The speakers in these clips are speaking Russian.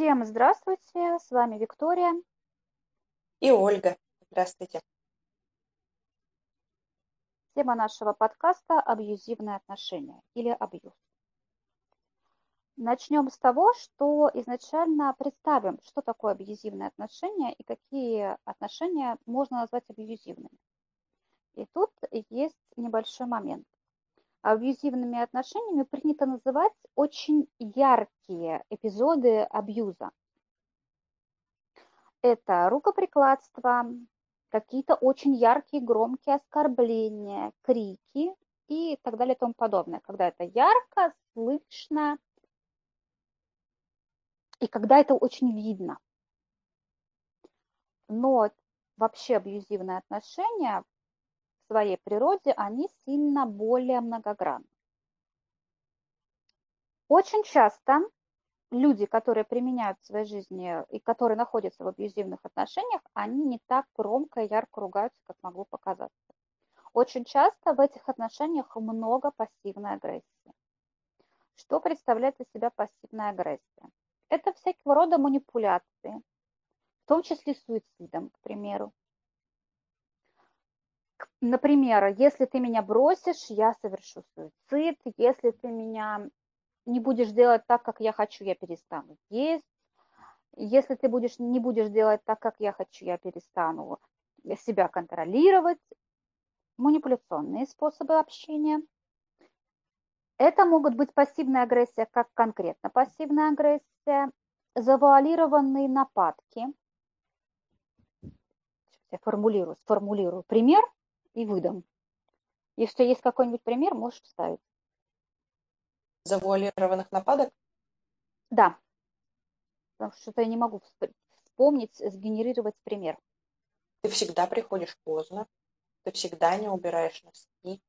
Всем здравствуйте, с вами Виктория. И Ольга. Здравствуйте. Тема нашего подкаста – абьюзивные отношения или абьюз. Начнем с того, что изначально представим, что такое абьюзивные отношения и какие отношения можно назвать абьюзивными. И тут есть небольшой момент. Абьюзивными отношениями принято называть очень яркие эпизоды абьюза. Это рукоприкладство, какие-то очень яркие, громкие оскорбления, крики и так далее и тому подобное. Когда это ярко, слышно и когда это очень видно. Но вообще абьюзивные отношения своей природе, они сильно более многогранны. Очень часто люди, которые применяют в своей жизни и которые находятся в абьюзивных отношениях, они не так громко и ярко ругаются, как могло показаться. Очень часто в этих отношениях много пассивной агрессии. Что представляет из себя пассивная агрессия? Это всякого рода манипуляции, в том числе суицидом, к примеру. Например, если ты меня бросишь, я совершу суицид. Если ты меня не будешь делать так, как я хочу, я перестану есть. Если ты будешь, не будешь делать так, как я хочу, я перестану себя контролировать. Манипуляционные способы общения. Это могут быть пассивная агрессия, как конкретно пассивная агрессия, завуалированные нападки. Я формулирую, сформулирую пример и выдам. Если есть какой-нибудь пример, можешь вставить завуалированных нападок? Да. Потому что я не могу вспомнить, сгенерировать пример. Ты всегда приходишь поздно. Ты всегда не убираешь носки.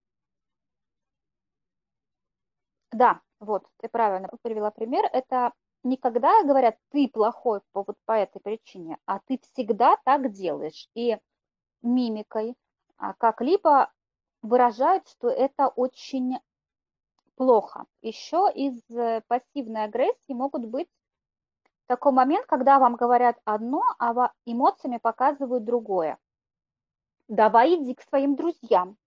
Да, вот, ты правильно привела пример. Это никогда говорят, ты плохой по, вот по этой причине, а ты всегда так делаешь. И мимикой как-либо выражают, что это очень плохо. Еще из э, пассивной агрессии могут быть такой момент, когда вам говорят одно, а эмоциями показывают другое. Давай иди к своим друзьям,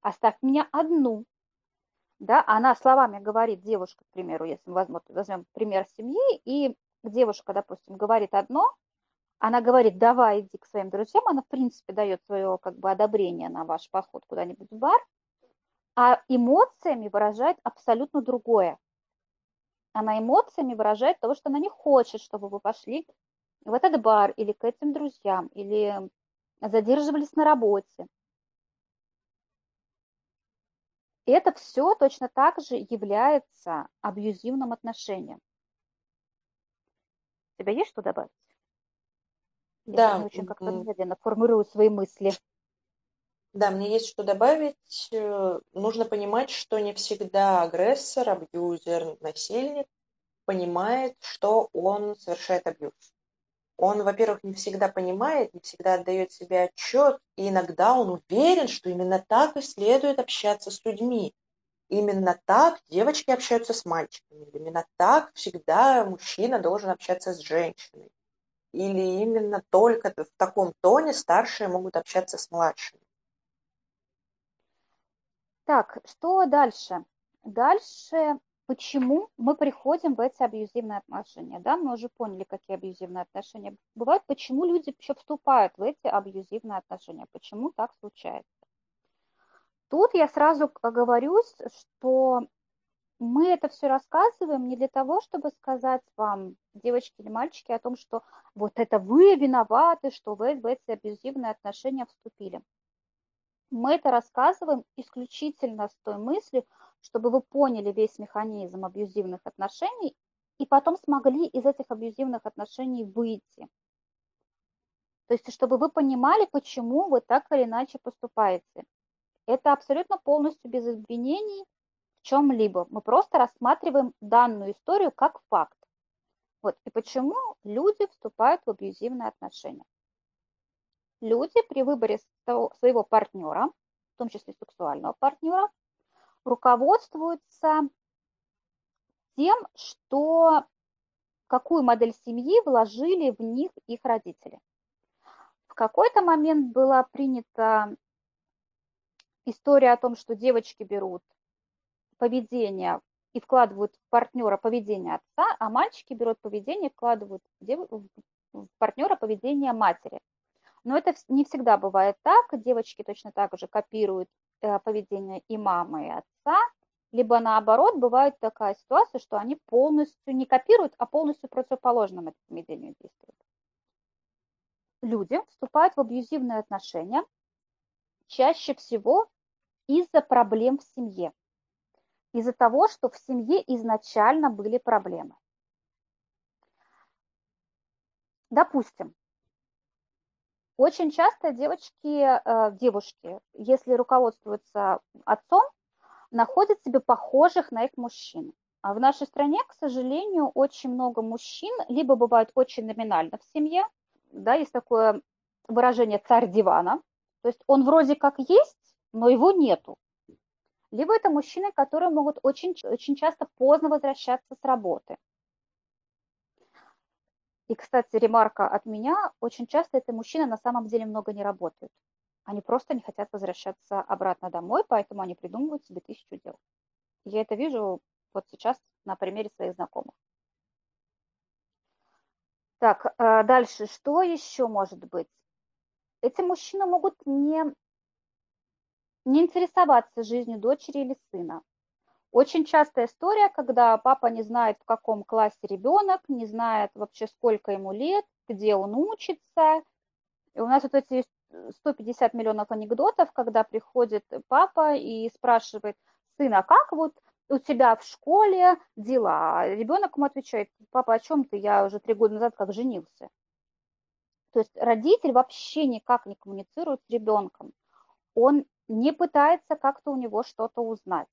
оставь меня одну. Да, она словами говорит, девушка, к примеру, если мы возьмем, возьмем пример семьи, и девушка, допустим, говорит одно, она говорит, давай иди к своим друзьям, она, в принципе, дает свое как бы одобрение на ваш поход куда-нибудь в бар, а эмоциями выражает абсолютно другое. Она эмоциями выражает того, что она не хочет, чтобы вы пошли в этот бар или к этим друзьям, или задерживались на работе. И это все точно так же является абьюзивным отношением. У тебя есть что добавить? Да. Я очень как-то медленно формирую свои мысли. Да, мне есть что добавить. Э, нужно понимать, что не всегда агрессор, абьюзер, насильник понимает, что он совершает абьюз. Он, во-первых, не всегда понимает, не всегда отдает себе отчет, и иногда он уверен, что именно так и следует общаться с людьми. Именно так девочки общаются с мальчиками, именно так всегда мужчина должен общаться с женщиной. Или именно только в таком тоне старшие могут общаться с младшими. Так, что дальше? Дальше, почему мы приходим в эти абьюзивные отношения? Да, мы уже поняли, какие абьюзивные отношения бывают. Почему люди вообще вступают в эти абьюзивные отношения? Почему так случается? Тут я сразу оговорюсь, что мы это все рассказываем не для того, чтобы сказать вам, девочки или мальчики, о том, что вот это вы виноваты, что вы в эти абьюзивные отношения вступили. Мы это рассказываем исключительно с той мыслью, чтобы вы поняли весь механизм абьюзивных отношений и потом смогли из этих абьюзивных отношений выйти. То есть, чтобы вы понимали, почему вы так или иначе поступаете. Это абсолютно полностью без обвинений чем-либо. Мы просто рассматриваем данную историю как факт. Вот. И почему люди вступают в абьюзивные отношения люди при выборе своего партнера, в том числе сексуального партнера, руководствуются тем, что какую модель семьи вложили в них их родители. В какой-то момент была принята история о том, что девочки берут поведение и вкладывают в партнера поведение отца, а мальчики берут поведение и вкладывают в партнера поведение матери. Но это не всегда бывает так. Девочки точно так же копируют э, поведение и мамы, и отца, либо наоборот, бывает такая ситуация, что они полностью не копируют, а полностью противоположным этому поведению действуют. Люди вступают в абьюзивные отношения чаще всего из-за проблем в семье, из-за того, что в семье изначально были проблемы. Допустим, очень часто девочки, э, девушки, если руководствуются отцом, находят себе похожих на их мужчин. А в нашей стране, к сожалению, очень много мужчин либо бывают очень номинально в семье, да, есть такое выражение «царь дивана», то есть он вроде как есть, но его нету. Либо это мужчины, которые могут очень, очень часто поздно возвращаться с работы. И, кстати, ремарка от меня, очень часто это мужчины на самом деле много не работают. Они просто не хотят возвращаться обратно домой, поэтому они придумывают себе тысячу дел. Я это вижу вот сейчас на примере своих знакомых. Так, э, дальше, что еще может быть? Эти мужчины могут не, не интересоваться жизнью дочери или сына. Очень частая история, когда папа не знает, в каком классе ребенок, не знает вообще, сколько ему лет, где он учится. И у нас вот эти 150 миллионов анекдотов, когда приходит папа и спрашивает, сына, как вот у тебя в школе дела? А ребенок ему отвечает, папа, о чем ты? Я уже три года назад как женился. То есть родитель вообще никак не коммуницирует с ребенком. Он не пытается как-то у него что-то узнать.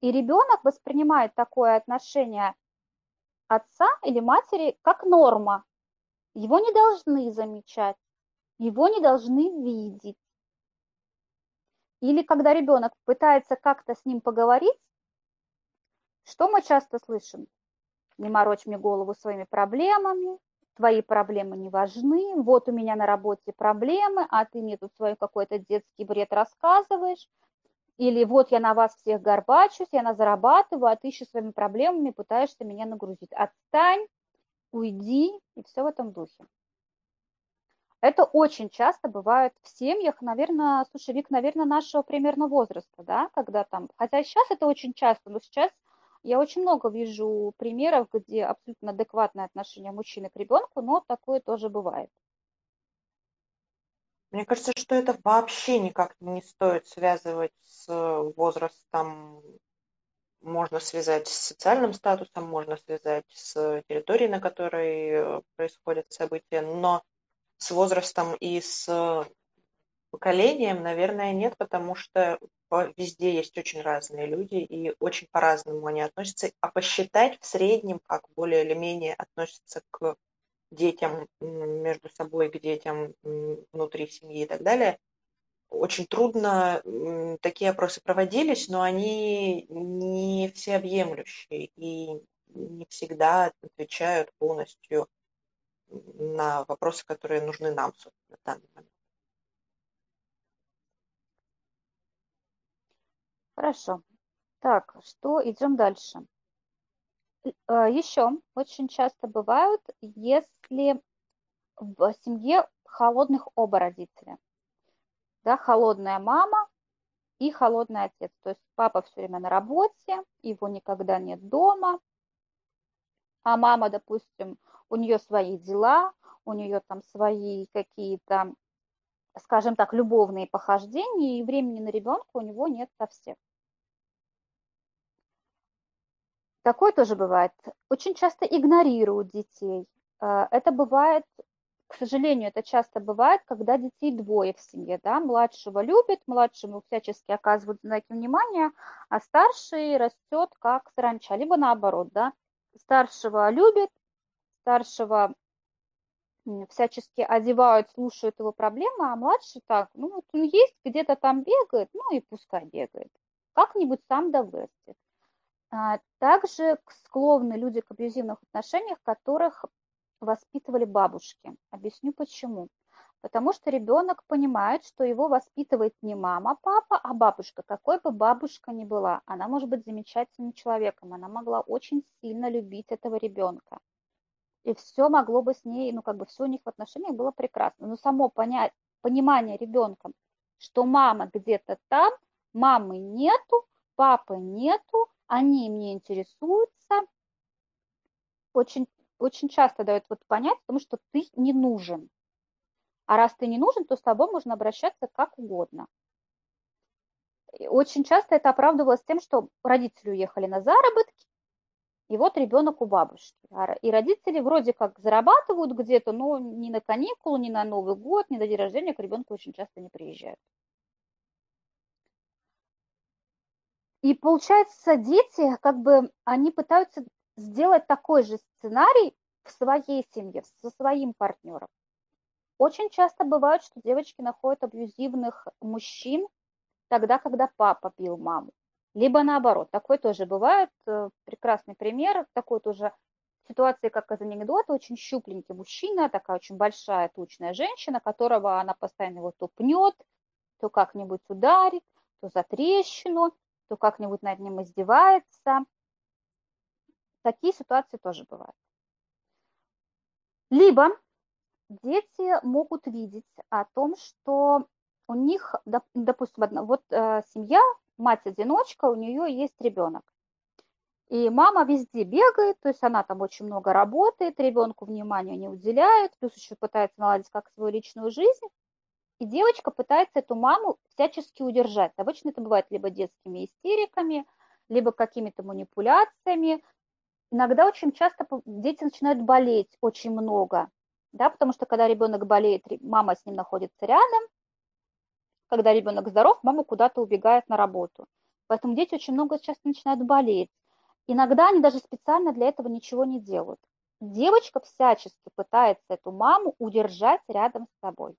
И ребенок воспринимает такое отношение отца или матери как норма. Его не должны замечать его не должны видеть. Или когда ребенок пытается как-то с ним поговорить, что мы часто слышим? Не морочь мне голову своими проблемами, твои проблемы не важны, вот у меня на работе проблемы, а ты мне тут свой какой-то детский бред рассказываешь, или вот я на вас всех горбачусь, я на зарабатываю, а ты еще своими проблемами пытаешься меня нагрузить. Отстань, уйди, и все в этом духе. Это очень часто бывает в семьях, наверное, слушай, Вик, наверное, нашего примерно возраста, да, когда там, хотя сейчас это очень часто, но сейчас я очень много вижу примеров, где абсолютно адекватное отношение мужчины к ребенку, но такое тоже бывает. Мне кажется, что это вообще никак не стоит связывать с возрастом. Можно связать с социальным статусом, можно связать с территорией, на которой происходят события, но с возрастом и с поколением, наверное, нет, потому что везде есть очень разные люди, и очень по-разному они относятся. А посчитать в среднем, как более или менее относятся к детям между собой, к детям внутри семьи и так далее, очень трудно. Такие опросы проводились, но они не всеобъемлющие и не всегда отвечают полностью на вопросы, которые нужны нам, собственно, в данный момент. Хорошо. Так, что идем дальше? Э, Еще очень часто бывают, если в семье холодных оба родителя. Да, холодная мама и холодный отец. То есть папа все время на работе, его никогда нет дома, а мама, допустим, у нее свои дела, у нее там свои какие-то, скажем так, любовные похождения, и времени на ребенка у него нет совсем. Такое тоже бывает. Очень часто игнорируют детей. Э, это бывает, к сожалению, это часто бывает, когда детей двое в семье, да, младшего любят, младшему всячески оказывают знаки внимания, а старший растет как саранча, либо наоборот, да, старшего любят, старшего всячески одевают, слушают его проблемы, а младший так, ну вот он есть, где-то там бегает, ну и пускай бегает. Как-нибудь сам да вырастет. А, также склонны люди к абьюзивных отношениях, которых воспитывали бабушки. Объясню почему. Потому что ребенок понимает, что его воспитывает не мама, папа, а бабушка. Какой бы бабушка ни была, она может быть замечательным человеком, она могла очень сильно любить этого ребенка. И все могло бы с ней, ну как бы все у них в отношениях было прекрасно. Но само понять, понимание ребенком, что мама где-то там, мамы нету, папы нету, они мне интересуются, очень, очень часто дают вот понять, потому что ты не нужен. А раз ты не нужен, то с тобой можно обращаться как угодно. И очень часто это оправдывалось тем, что родители уехали на заработки, и вот ребенок у бабушки. А и родители вроде как зарабатывают где-то, но ни на каникулы, ни на Новый год, ни на день рождения к ребенку очень часто не приезжают. И получается, дети, как бы, они пытаются сделать такой же сценарий в своей семье, со своим партнером. Очень часто бывает, что девочки находят абьюзивных мужчин тогда, когда папа бил маму. Либо наоборот. Такой тоже бывает. Э, прекрасный пример. Такой тоже ситуации, как из анекдота. Очень щупленький мужчина, такая очень большая, тучная женщина, которого она постоянно его то пнет, то как-нибудь ударит, то за трещину то как-нибудь над ним издевается. Такие ситуации тоже бывают. Либо дети могут видеть о том, что у них, допустим, вот э, семья, мать-одиночка, у нее есть ребенок. И мама везде бегает, то есть она там очень много работает, ребенку внимания не уделяет, плюс еще пытается наладить как свою личную жизнь. И девочка пытается эту маму всячески удержать. Обычно это бывает либо детскими истериками, либо какими-то манипуляциями. Иногда очень часто дети начинают болеть очень много, да, потому что когда ребенок болеет, мама с ним находится рядом. Когда ребенок здоров, мама куда-то убегает на работу. Поэтому дети очень много часто начинают болеть. Иногда они даже специально для этого ничего не делают. Девочка всячески пытается эту маму удержать рядом с собой.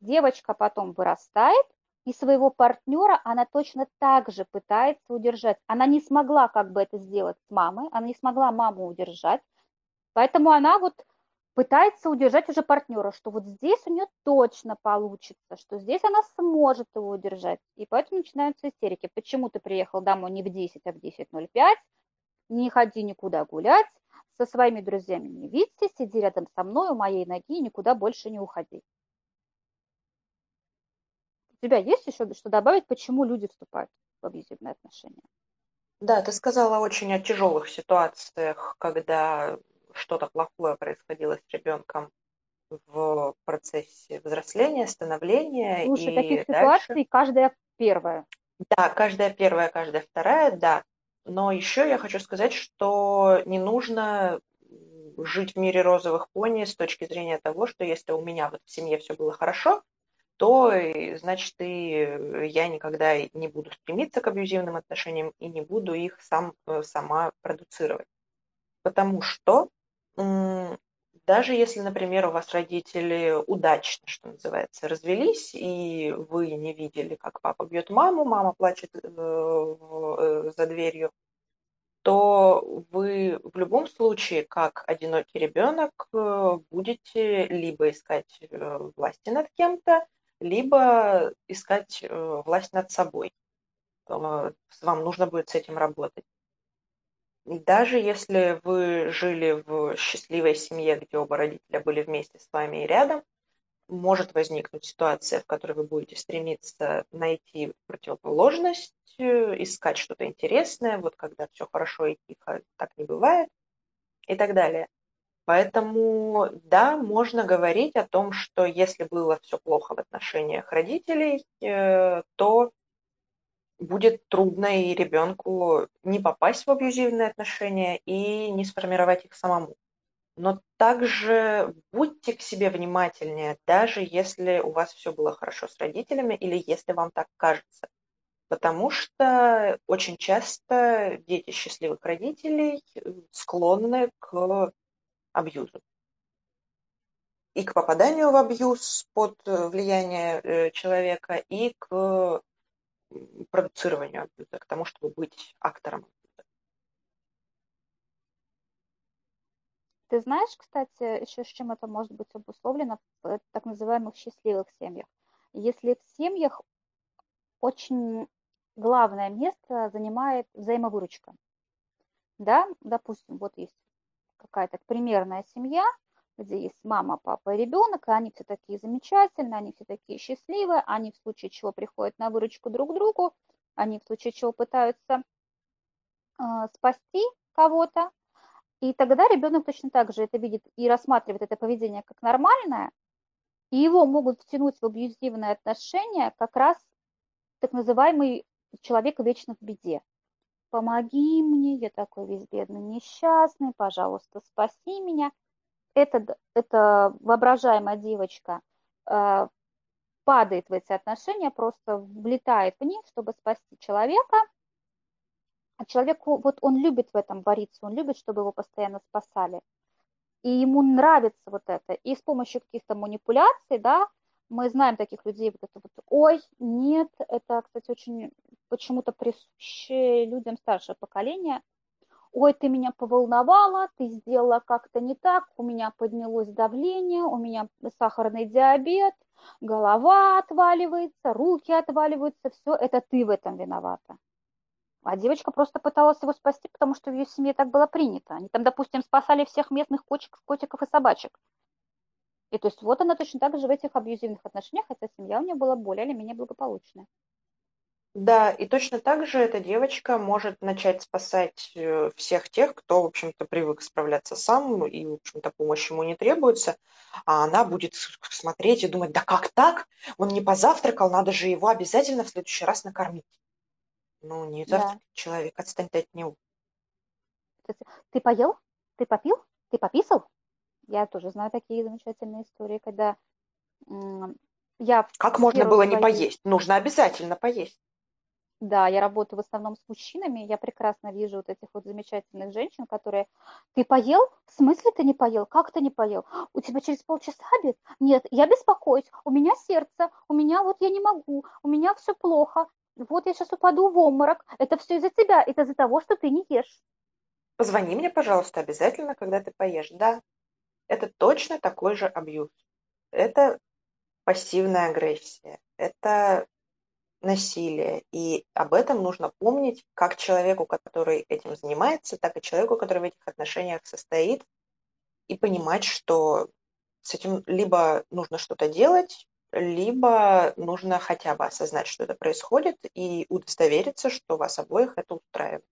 Девочка потом вырастает, и своего партнера она точно так же пытается удержать. Она не смогла как бы это сделать с мамой, она не смогла маму удержать, поэтому она вот пытается удержать уже партнера, что вот здесь у нее точно получится, что здесь она сможет его удержать. И поэтому начинаются истерики. Почему ты приехал домой не в 10, а в 10.05? Не ходи никуда гулять, со своими друзьями не видите, сиди рядом со мной у моей ноги никуда больше не уходи. У тебя есть еще что добавить, почему люди вступают в абьюзивные отношения? Да, ты сказала очень о тяжелых ситуациях, когда что-то плохое происходило с ребенком в процессе взросления, становления. Слушай, и таких дальше... ситуаций каждая первая. Да, каждая первая, каждая вторая, да. Но еще я хочу сказать, что не нужно жить в мире розовых пони с точки зрения того, что если у меня вот в семье все было хорошо, то значит и э, я никогда не буду стремиться к абьюзивным отношениям и не буду их сам, э, сама продуцировать. Потому что даже если, например, у вас родители удачно, что называется, развелись, и вы не видели, как папа бьет маму, мама плачет э, за дверью, то вы в любом случае, как одинокий ребенок, будете либо искать власти над кем-то, либо искать э, власть над собой. Вам нужно будет с этим работать. И даже если вы жили в счастливой семье, где оба родителя были вместе с вами и рядом, может возникнуть ситуация, в которой вы будете стремиться найти противоположность, э, искать что-то интересное, вот когда все хорошо и тихо, так не бывает, и так далее. Поэтому, да, можно говорить о том, что если было все плохо в отношениях родителей, э, то будет трудно и ребенку не попасть в абьюзивные отношения и не сформировать их самому. Но также будьте к себе внимательнее, даже если у вас все было хорошо с родителями или если вам так кажется. Потому что очень часто дети счастливых родителей склонны к абьюзу. И к попаданию в абьюз под э, влияние э, человека, и к продуцированию абьюза, к тому, чтобы быть актором Ты знаешь, кстати, еще с чем это может быть обусловлено в э, так называемых счастливых семьях? Если в семьях очень главное место занимает взаимовыручка. Да, допустим, вот есть какая-то примерная семья, где есть мама, папа и ребенок, и они все такие замечательные, они все такие счастливые, они в случае чего приходят на выручку друг другу, они в случае чего пытаются э, спасти кого-то, и тогда ребенок точно так же это видит и рассматривает это поведение как нормальное, и его могут втянуть в абьюзивные отношения как раз так называемый человек вечно в беде. Помоги мне, я такой весь бедный, несчастный, пожалуйста, спаси меня. Это, это воображаемая девочка э, падает в эти отношения, просто влетает в них, чтобы спасти человека – а человеку, вот он любит в этом вариться, он любит, чтобы его постоянно спасали. И ему нравится вот это. И с помощью каких-то манипуляций, да, мы знаем таких людей, вот это вот, ой, нет, это, кстати, очень почему-то присуще людям старшего поколения. Ой, ты меня поволновала, ты сделала как-то не так, у меня поднялось давление, у меня сахарный диабет, голова отваливается, руки отваливаются, все, это ты в этом виновата. А девочка просто пыталась его спасти, потому что в ее семье так было принято. Они там, допустим, спасали всех местных котиков, котиков и собачек. И то есть вот она точно так же в этих абьюзивных отношениях, хотя семья у нее была более или менее благополучная. Да, и точно так же эта девочка может начать спасать э, всех тех, кто, в общем-то, привык справляться сам, и, в общем-то, помощь ему не требуется, а она будет смотреть и думать, да как так? Он не позавтракал, надо же его обязательно в следующий раз накормить. Ну, не завтракает да. человек, отстань от него. Ты поел? Ты попил? Ты пописал? Я тоже знаю такие замечательные истории, когда я... Как можно было не поесть? Нужно обязательно поесть. Да, я работаю в основном с мужчинами, я прекрасно вижу вот этих вот замечательных женщин, которые, ты поел? В смысле ты не поел? Как ты не поел? У тебя через полчаса обед? Нет, я беспокоюсь, у меня сердце, у меня вот я не могу, у меня все плохо, вот я сейчас упаду в обморок. Это все из-за тебя, это из-за того, что ты не ешь. Позвони мне, пожалуйста, обязательно, когда ты поешь. Да, это точно такой же абьюз. Это пассивная агрессия, это насилие. И об этом нужно помнить как человеку, который этим занимается, так и человеку, который в этих отношениях состоит, и понимать, что с этим либо нужно что-то делать, либо нужно хотя бы осознать, что это происходит, и удостовериться, что вас обоих это устраивает.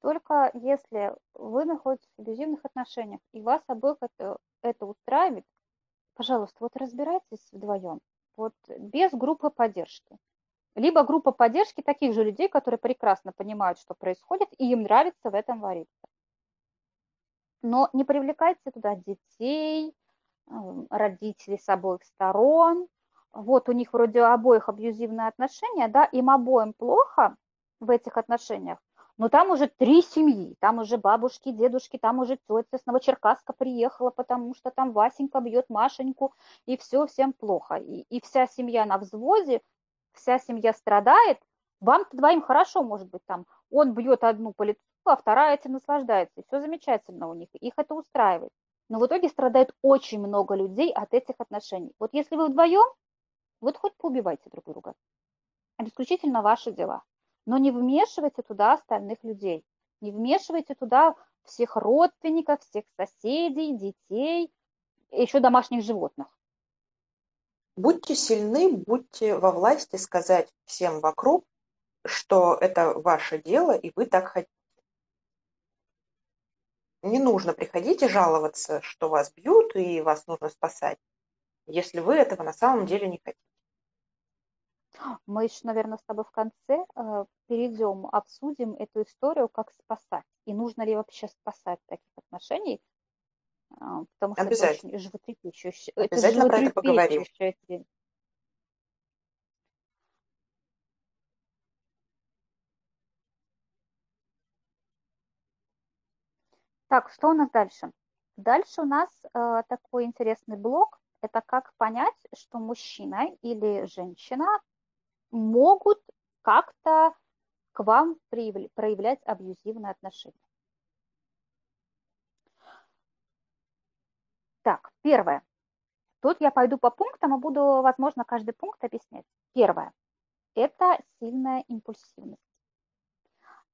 Только если вы находитесь в абьюзивных отношениях, и вас обоих это, это устраивает, пожалуйста, вот разбирайтесь вдвоем, вот без группы поддержки. Либо группа поддержки таких же людей, которые прекрасно понимают, что происходит, и им нравится в этом вариться. Но не привлекайте туда детей, родителей с обоих сторон. Вот у них вроде обоих абьюзивные отношения, да, им обоим плохо в этих отношениях, но там уже три семьи, там уже бабушки, дедушки, там уже тетя с Новочеркасска приехала, потому что там Васенька бьет Машеньку, и все всем плохо. И, и вся семья на взводе, вся семья страдает. Вам-то двоим хорошо, может быть, там он бьет одну по лицу, а вторая этим наслаждается. И все замечательно у них, их это устраивает. Но в итоге страдает очень много людей от этих отношений. Вот если вы вдвоем, вот хоть поубивайте друг друга. Это исключительно ваши дела. Но не вмешивайте туда остальных людей. Не вмешивайте туда всех родственников, всех соседей, детей, еще домашних животных. Будьте сильны, будьте во власти сказать всем вокруг, что это ваше дело, и вы так хотите не нужно приходить и жаловаться, что вас бьют и вас нужно спасать, если вы этого на самом деле не хотите. Мы еще, наверное, с тобой в конце э, перейдем, обсудим эту историю, как спасать. И нужно ли вообще спасать таких отношений, э, потому что это очень животрепещущее. Обязательно это про это поговорим. Так, что у нас дальше? Дальше у нас э, такой интересный блок. Это как понять, что мужчина или женщина могут как-то к вам проявлять абьюзивные отношения. Первое. Тут я пойду по пунктам и буду, возможно, каждый пункт объяснять. Первое. Это сильная импульсивность.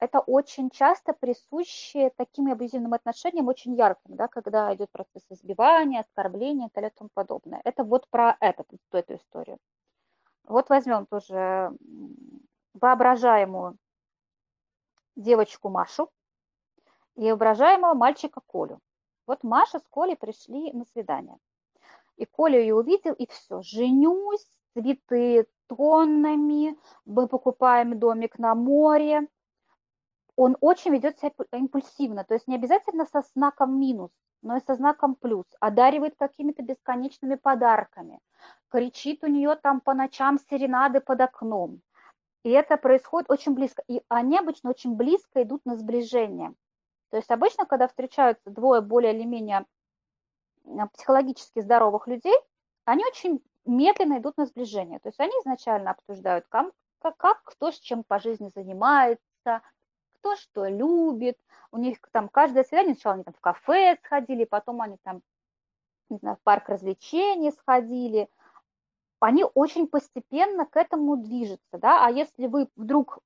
Это очень часто присуще таким абьюзивным отношениям очень ярким, да, когда идет процесс избивания, оскорбления и тому подобное. Это вот про этот, эту историю. Вот возьмем тоже воображаемую девочку Машу и воображаемого мальчика Колю. Вот Маша с Колей пришли на свидание. И Коля ее увидел, и все, женюсь, цветы тоннами, мы покупаем домик на море. Он очень ведет себя импульсивно, то есть не обязательно со знаком минус, но и со знаком плюс, одаривает какими-то бесконечными подарками, кричит у нее там по ночам серенады под окном. И это происходит очень близко. И они обычно очень близко идут на сближение. То есть обычно, когда встречаются двое более или менее психологически здоровых людей, они очень медленно идут на сближение. То есть они изначально обсуждают, как, как кто с чем по жизни занимается, кто что любит. У них там каждое свидание, сначала они там в кафе сходили, потом они там, не знаю, в парк развлечений сходили. Они очень постепенно к этому движутся, да, а если вы вдруг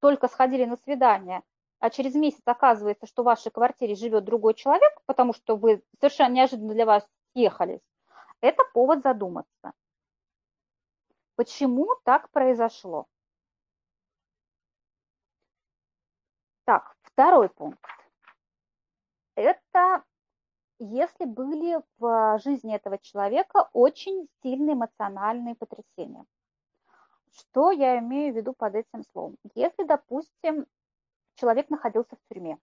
только сходили на свидание, а через месяц оказывается, что в вашей квартире живет другой человек, потому что вы совершенно неожиданно для вас съехались, это повод задуматься. Почему так произошло? Так, второй пункт. Это если были в жизни этого человека очень сильные эмоциональные потрясения. Что я имею в виду под этим словом? Если, допустим, человек находился в тюрьме.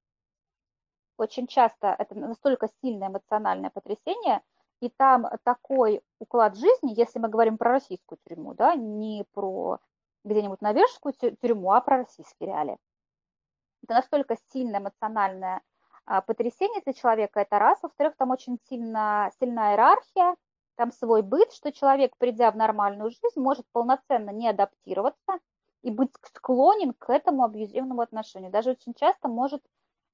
Очень часто это настолько сильное эмоциональное потрясение, и там такой уклад жизни, если мы говорим про российскую тюрьму, да, не про где-нибудь норвежскую тюрьму, а про российские реалии. Это настолько сильное эмоциональное а, потрясение для человека, это раз. Во-вторых, там очень сильно, сильная иерархия, там свой быт, что человек, придя в нормальную жизнь, может полноценно не адаптироваться, и быть склонен к этому абьюзивному отношению. Даже очень часто может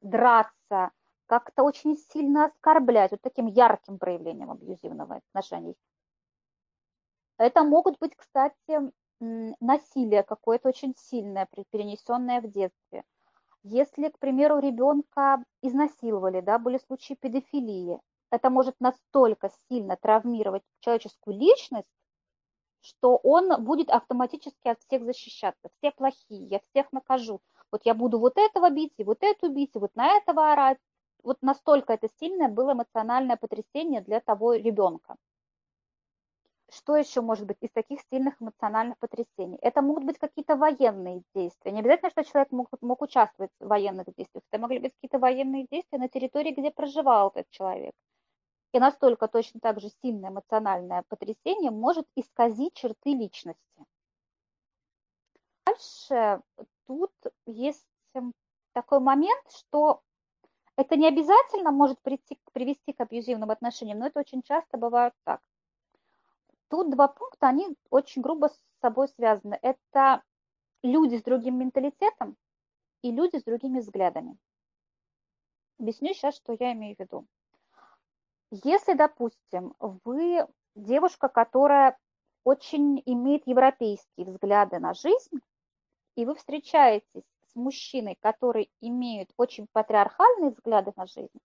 драться, как-то очень сильно оскорблять, вот таким ярким проявлением абьюзивного отношений. Это могут быть, кстати, насилие какое-то очень сильное, перенесенное в детстве. Если, к примеру, ребенка изнасиловали, да, были случаи педофилии, это может настолько сильно травмировать человеческую личность, что он будет автоматически от всех защищаться. Все плохие, я всех накажу. Вот я буду вот этого бить, и вот эту бить, и вот на этого орать. Вот настолько это сильное было эмоциональное потрясение для того ребенка. Что еще может быть из таких сильных эмоциональных потрясений? Это могут быть какие-то военные действия. Не обязательно, что человек мог, мог участвовать в военных действиях. Это могли быть какие-то военные действия на территории, где проживал этот человек. И настолько точно так же сильное эмоциональное потрясение может исказить черты личности. Дальше тут есть такой момент, что это не обязательно может прийти, привести к абьюзивным отношениям, но это очень часто бывает так. Тут два пункта, они очень грубо с собой связаны. Это люди с другим менталитетом и люди с другими взглядами. Объясню сейчас, что я имею в виду. Если, допустим, вы девушка, которая очень имеет европейские взгляды на жизнь, и вы встречаетесь с мужчиной, который имеет очень патриархальные взгляды на жизнь,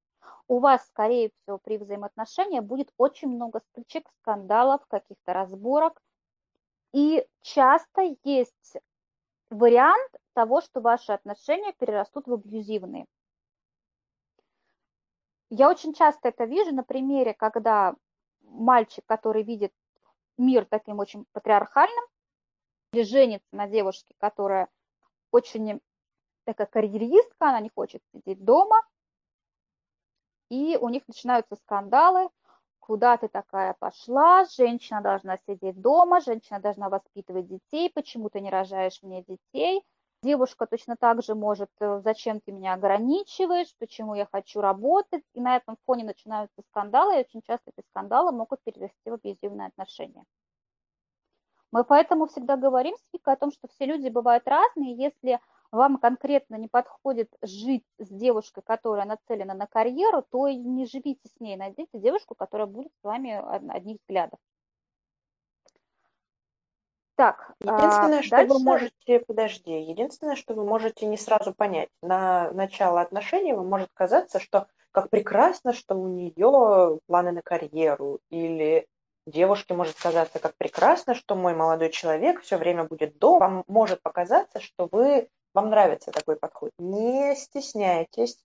у вас, скорее всего, при взаимоотношениях будет очень много стычек, скандалов, каких-то разборок. И часто есть вариант того, что ваши отношения перерастут в абьюзивные. Я очень часто это вижу на примере, когда мальчик, который видит мир таким очень патриархальным, или женится на девушке, которая очень такая карьеристка, она не хочет сидеть дома, и у них начинаются скандалы, куда ты такая пошла, женщина должна сидеть дома, женщина должна воспитывать детей, почему ты не рожаешь мне детей – Девушка точно так же может, э, зачем ты меня ограничиваешь, почему я хочу работать. И на этом фоне начинаются скандалы, и очень часто эти скандалы могут перерасти в абьюзивные отношения. Мы поэтому всегда говорим с Викой о том, что все люди бывают разные. Если вам конкретно не подходит жить с девушкой, которая нацелена на карьеру, то и не живите с ней, найдите девушку, которая будет с вами одних взглядов. Так, единственное, а, что дальше... вы можете, подожди, единственное, что вы можете не сразу понять. На начало отношений вам может казаться, что как прекрасно, что у нее планы на карьеру, или девушке может казаться, как прекрасно, что мой молодой человек все время будет дома. Вам может показаться, что вы, вам нравится такой подход. Не стесняйтесь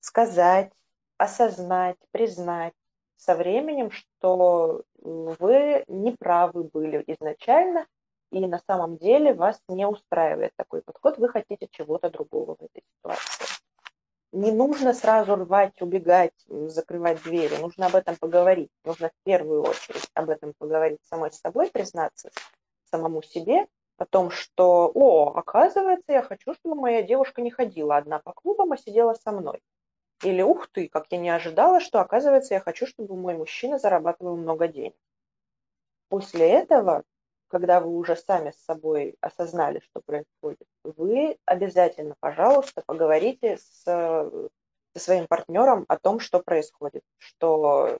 сказать, осознать, признать со временем, что вы неправы были изначально, и на самом деле вас не устраивает такой подход, вы хотите чего-то другого в этой ситуации. Не нужно сразу рвать, убегать, закрывать двери, нужно об этом поговорить. Нужно в первую очередь об этом поговорить самой с собой, признаться самому себе о том, что, о, оказывается, я хочу, чтобы моя девушка не ходила одна по клубам, а сидела со мной. Или, ух ты, как я не ожидала, что, оказывается, я хочу, чтобы мой мужчина зарабатывал много денег. После этого когда вы уже сами с собой осознали, что происходит, вы обязательно, пожалуйста, поговорите с, со своим партнером о том, что происходит, что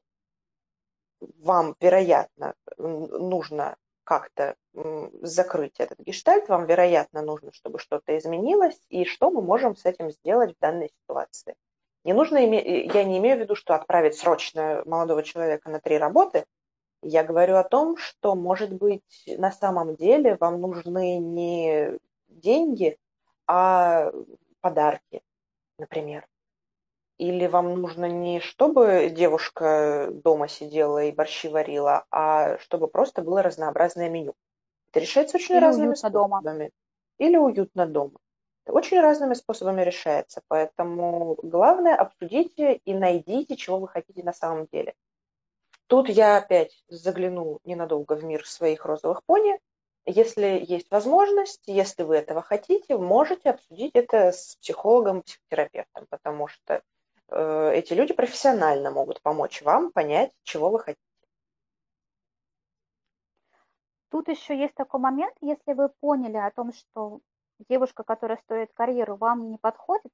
вам, вероятно, нужно как-то закрыть этот гештальт, вам, вероятно, нужно, чтобы что-то изменилось, и что мы можем с этим сделать в данной ситуации. Не нужно, я не имею в виду, что отправить срочно молодого человека на три работы, я говорю о том, что, может быть, на самом деле вам нужны не деньги, а подарки, например. Или вам нужно не чтобы девушка дома сидела и борщи варила, а чтобы просто было разнообразное меню. Это решается очень Или разными способами. Дома. Или уютно дома. Это очень разными способами решается. Поэтому главное обсудите и найдите, чего вы хотите на самом деле. Тут я опять загляну ненадолго в мир своих розовых пони. Если есть возможность, если вы этого хотите, можете обсудить это с психологом, психотерапевтом, потому что эти люди профессионально могут помочь вам понять, чего вы хотите. Тут еще есть такой момент, если вы поняли о том, что девушка, которая стоит карьеру, вам не подходит,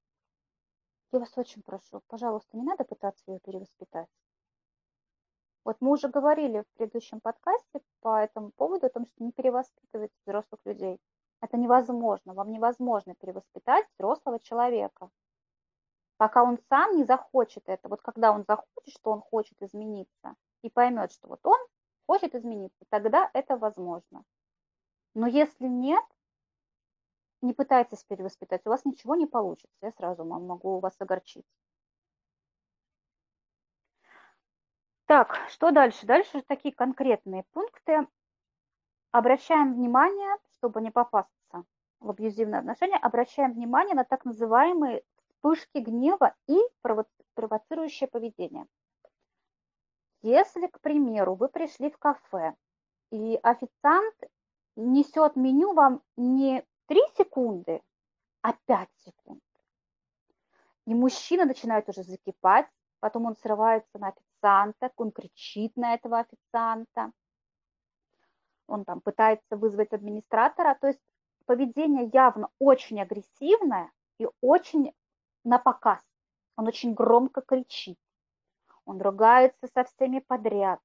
я вас очень прошу, пожалуйста, не надо пытаться ее перевоспитать. Вот мы уже говорили в предыдущем подкасте по этому поводу о том, что не перевоспитывать взрослых людей. Это невозможно. Вам невозможно перевоспитать взрослого человека. Пока он сам не захочет это. Вот когда он захочет, что он хочет измениться, и поймет, что вот он хочет измениться, тогда это возможно. Но если нет, не пытайтесь перевоспитать, у вас ничего не получится. Я сразу могу вас огорчить. Так, что дальше? Дальше такие конкретные пункты. Обращаем внимание, чтобы не попасться в абьюзивные отношения, обращаем внимание на так называемые вспышки гнева и провоцирующее поведение. Если, к примеру, вы пришли в кафе, и официант несет меню вам не 3 секунды, а 5 секунд, и мужчина начинает уже закипать, потом он срывается на официанта, он кричит на этого официанта, он там пытается вызвать администратора, то есть поведение явно очень агрессивное и очень на показ. Он очень громко кричит, он ругается со всеми подряд,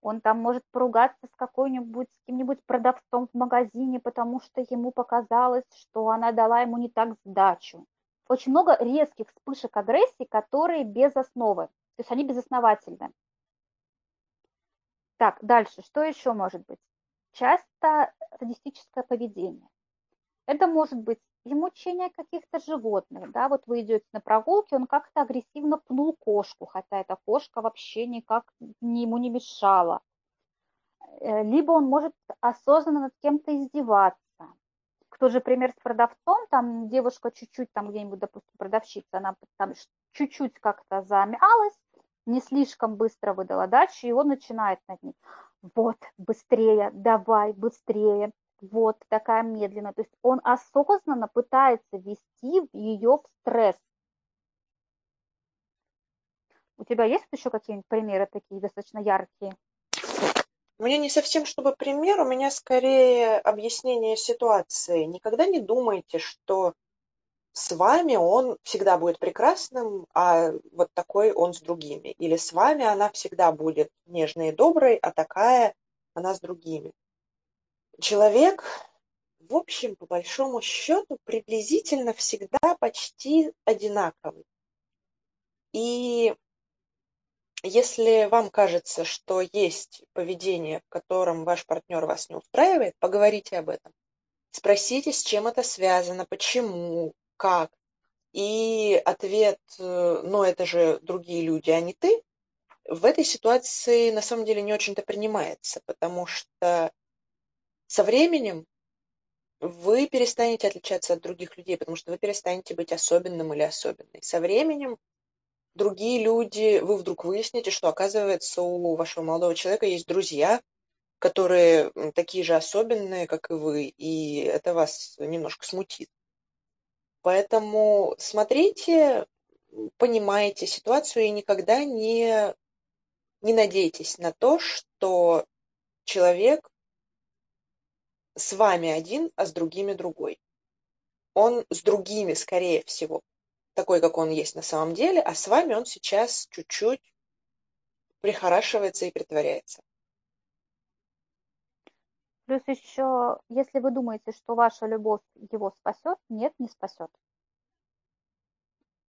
он там может поругаться с какой-нибудь, с каким-нибудь продавцом в магазине, потому что ему показалось, что она дала ему не так сдачу. Очень много резких вспышек агрессии, которые без основы. То есть они безосновательны. Так, дальше. Что еще может быть? Часто садистическое поведение. Это может быть и мучение каких-то животных. Да? Вот вы идете на прогулке, он как-то агрессивно пнул кошку, хотя эта кошка вообще никак ему не мешала. Э, либо он может осознанно над кем-то издеваться. Тот же пример с продавцом, там девушка чуть-чуть, там где-нибудь, допустим, продавщица, она там чуть-чуть как-то замялась, не слишком быстро выдала дачу, и он начинает над ней. Вот, быстрее, давай, быстрее, вот, такая медленная. То есть он осознанно пытается ввести ее в стресс. У тебя есть еще какие-нибудь примеры такие достаточно яркие? У меня не совсем чтобы пример, у меня скорее объяснение ситуации. Никогда не думайте, что с вами он всегда будет прекрасным, а вот такой он с другими. Или с вами она всегда будет нежной и доброй, а такая она с другими. Человек, в общем, по большому счету, приблизительно всегда почти одинаковый. И если вам кажется, что есть поведение, в котором ваш партнер вас не устраивает, поговорите об этом. Спросите, с чем это связано, почему, как. И ответ, ну это же другие люди, а не ты, в этой ситуации на самом деле не очень-то принимается, потому что со временем вы перестанете отличаться от других людей, потому что вы перестанете быть особенным или особенной. Со временем другие люди, вы вдруг выясните, что, оказывается, у вашего молодого человека есть друзья, которые такие же особенные, как и вы, и это вас немножко смутит. Поэтому смотрите, понимаете ситуацию и никогда не, не надейтесь на то, что человек с вами один, а с другими другой. Он с другими, скорее всего, такой, как он есть на самом деле, а с вами он сейчас чуть-чуть прихорашивается и притворяется. Плюс еще, если вы думаете, что ваша любовь его спасет, нет, не спасет.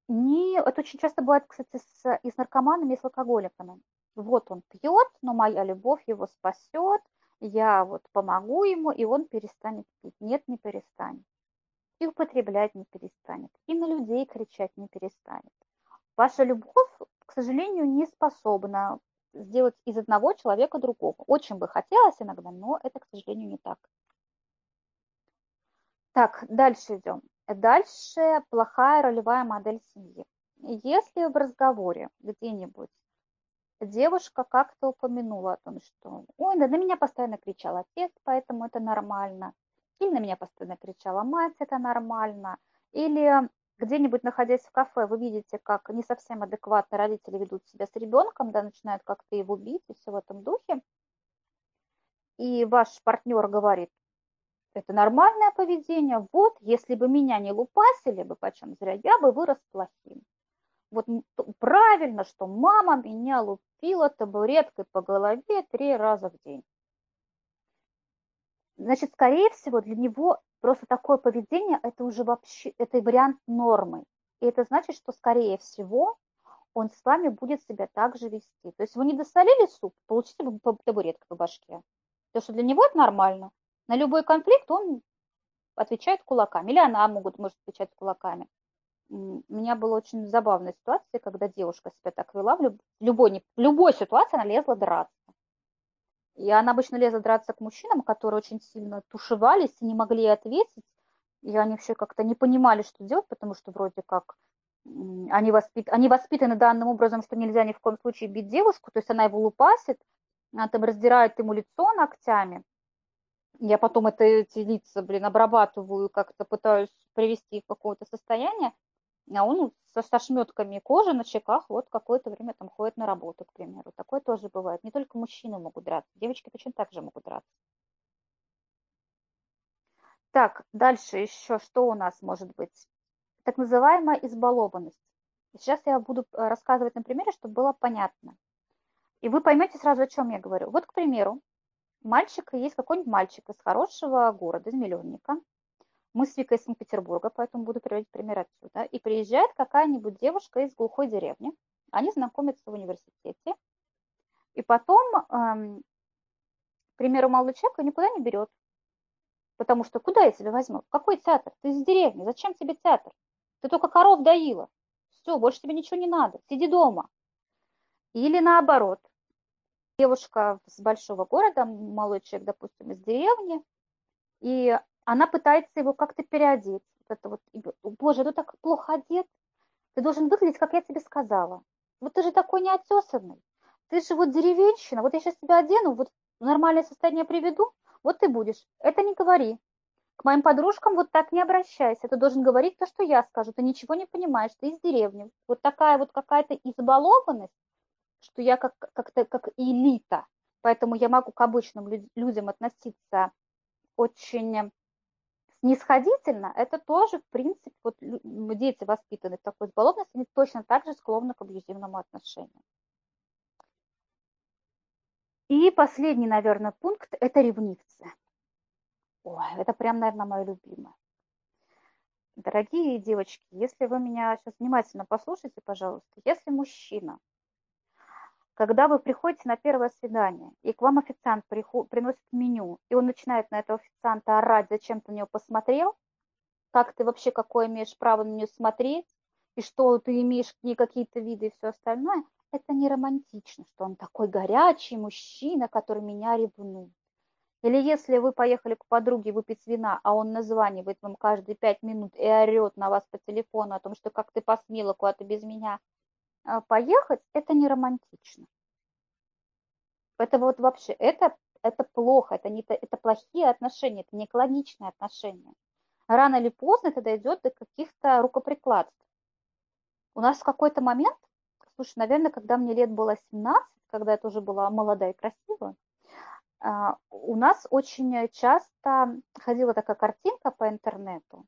Не, это очень часто бывает, кстати, с, и с наркоманами, и с алкоголиками. Вот он пьет, но моя любовь его спасет, я вот помогу ему, и он перестанет пить. Нет, не перестанет и употреблять не перестанет, и на людей кричать не перестанет. Ваша любовь, к сожалению, не способна сделать из одного человека другого. Очень бы хотелось иногда, но это, к сожалению, не так. Так, дальше идем. Дальше плохая ролевая модель семьи. Если в разговоре где-нибудь девушка как-то упомянула о том, что ой, да на меня постоянно кричал отец, поэтому это нормально, или на меня постоянно кричала мать, это нормально. Или где-нибудь находясь в кафе, вы видите, как не совсем адекватно родители ведут себя с ребенком, да, начинают как-то его бить и все в этом духе. И ваш партнер говорит, это нормальное поведение, вот, если бы меня не лупасили бы, почем зря, я бы вырос плохим. Вот правильно, что мама меня лупила табуреткой по голове три раза в день. Значит, скорее всего, для него просто такое поведение – это уже вообще, это вариант нормы. И это значит, что, скорее всего, он с вами будет себя так же вести. То есть вы не досолили суп, получите по табуреткой по башке. Потому что для него это нормально. На любой конфликт он отвечает кулаками. Или она могут, может отвечать кулаками. У меня была очень забавная ситуация, когда девушка себя так вела. В любой, в любой ситуации она лезла драться. И она обычно лезла драться к мужчинам, которые очень сильно тушевались и не могли ответить. И они вообще как-то не понимали, что делать, потому что вроде как они, воспит... они воспитаны данным образом, что нельзя ни в коем случае бить девушку, то есть она его лупасит, она там раздирает ему лицо ногтями. Я потом это, эти лица, блин, обрабатываю, как-то пытаюсь привести их в какое-то состояние а он со, со шметками кожи на щеках вот какое-то время там ходит на работу, к примеру. Такое тоже бывает. Не только мужчины могут драться, девочки точно так же могут драться. Так, дальше еще что у нас может быть? Так называемая избалованность. Сейчас я буду э, рассказывать на примере, чтобы было понятно. И вы поймете сразу, о чем я говорю. Вот, к примеру, мальчик, есть какой-нибудь мальчик из хорошего города, из миллионника, мы с Викой из Санкт-Петербурга, поэтому буду приводить пример отсюда. И приезжает какая-нибудь девушка из глухой деревни. Они знакомятся в университете. И потом, эм, к примеру, молодой человек никуда не берет. Потому что куда я тебя возьму? Какой театр? Ты из деревни. Зачем тебе театр? Ты только коров доила. Все, больше тебе ничего не надо. Сиди дома. Или наоборот. Девушка с большого города, молодой человек, допустим, из деревни, и она пытается его как-то переодеть. Вот это вот, боже, ты так плохо одет, ты должен выглядеть, как я тебе сказала. Вот ты же такой неотесанный. Ты же вот деревенщина, вот я сейчас тебя одену, вот в нормальное состояние приведу, вот ты будешь. Это не говори. К моим подружкам вот так не обращайся. Ты должен говорить то, что я скажу. Ты ничего не понимаешь, ты из деревни. Вот такая вот какая-то избалованность, что я как, как-то как элита. Поэтому я могу к обычным людям относиться очень Снисходительно – это тоже, в принципе, вот дети, воспитанные в такой избалованности, они точно так же склонны к абьюзивному отношению. И последний, наверное, пункт – это ревнивцы. Ой, это прям, наверное, мое любимое. Дорогие девочки, если вы меня сейчас внимательно послушайте, пожалуйста, если мужчина, когда вы приходите на первое свидание, и к вам официант приносит меню, и он начинает на этого официанта орать, зачем ты на него посмотрел, как ты вообще, какое имеешь право на нее смотреть, и что ты имеешь к ней какие-то виды и все остальное, это не романтично, что он такой горячий мужчина, который меня ревнует. Или если вы поехали к подруге выпить вина, а он названивает вам каждые пять минут и орет на вас по телефону о том, что как ты посмела куда-то без меня поехать, это не романтично. Это вот вообще, это, это плохо, это, не, это плохие отношения, это не экологичные отношения. Рано или поздно это дойдет до каких-то рукоприкладств. У нас в какой-то момент Слушай, наверное, когда мне лет было 17, когда я тоже была молодая и красивая, а, у нас очень часто ходила такая картинка по интернету,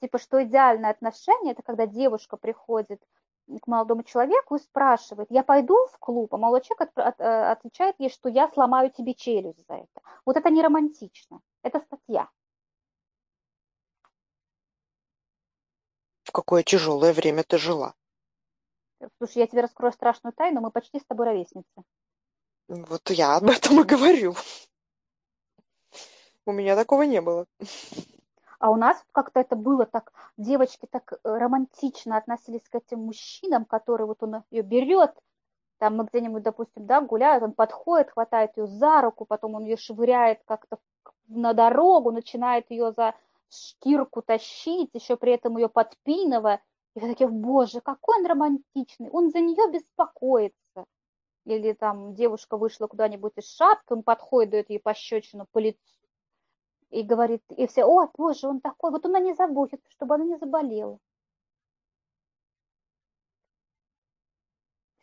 типа, что идеальное отношение – это когда девушка приходит к молодому человеку и спрашивает, я пойду в клуб, а молодой человек э, отвечает ей, что я сломаю тебе челюсть за это. Вот это не романтично, это статья. В какое тяжелое время ты жила. Слушай, я тебе раскрою страшную тайну, мы почти с тобой ровесницы. Вот я об этом и говорю. У меня такого не было. А у нас как-то это было так, девочки так э, романтично относились к этим мужчинам, которые вот он ее берет, там мы где-нибудь, допустим, да, гуляют, он подходит, хватает ее за руку, потом он ее швыряет как-то на дорогу, начинает ее за шкирку тащить, еще при этом ее подпинывая, и вы такие, боже, какой он романтичный, он за нее беспокоится. Или там девушка вышла куда-нибудь из шапки, он подходит, дает ей пощечину по лицу и говорит, и все, о, боже, он такой, вот он о ней заботится, чтобы она не заболела.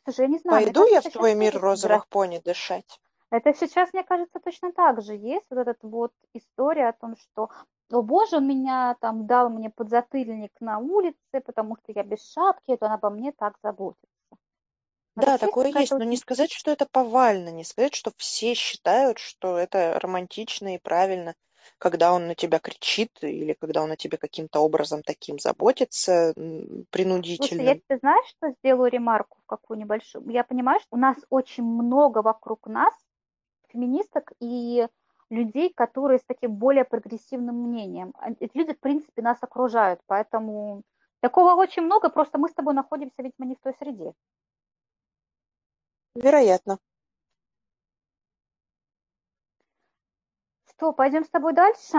Слушай, я не знаю. Пойду я в твой мир розовых пони дышать. Это сейчас, мне кажется, точно так же есть. Вот эта вот история о том, что о боже, он меня там дал мне подзатыльник на улице, потому что я без шапки, это он обо мне так заботится. Да, такое есть, но не сказать, что это повально, не сказать, что все считают, что это романтично и правильно, когда он на тебя кричит или когда он о тебе каким-то образом таким заботится, принудительно. Слушай, я тебе знаешь, что сделаю ремарку в какую небольшую? Я понимаю, что у нас очень много вокруг нас феминисток и людей, которые с таким более прогрессивным мнением. Эти люди, в принципе, нас окружают, поэтому такого очень много, просто мы с тобой находимся, видимо, не в той среде. Вероятно. Что, пойдем с тобой дальше?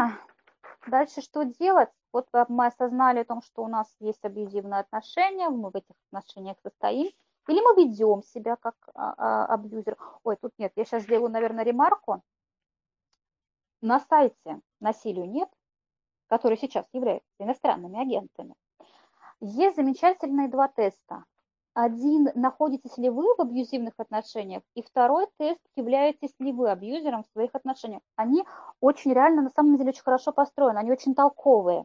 Дальше что делать? Вот мы осознали о том, что у нас есть абьюзивные отношения, мы в этих отношениях состоим, или мы ведем себя как а, а, абьюзер. Ой, тут нет, я сейчас сделаю, наверное, ремарку на сайте насилию нет, которые сейчас являются иностранными агентами, есть замечательные два теста. Один, находитесь ли вы в абьюзивных отношениях, и второй тест, являетесь ли вы абьюзером в своих отношениях. Они очень реально, на самом деле, очень хорошо построены, они очень толковые.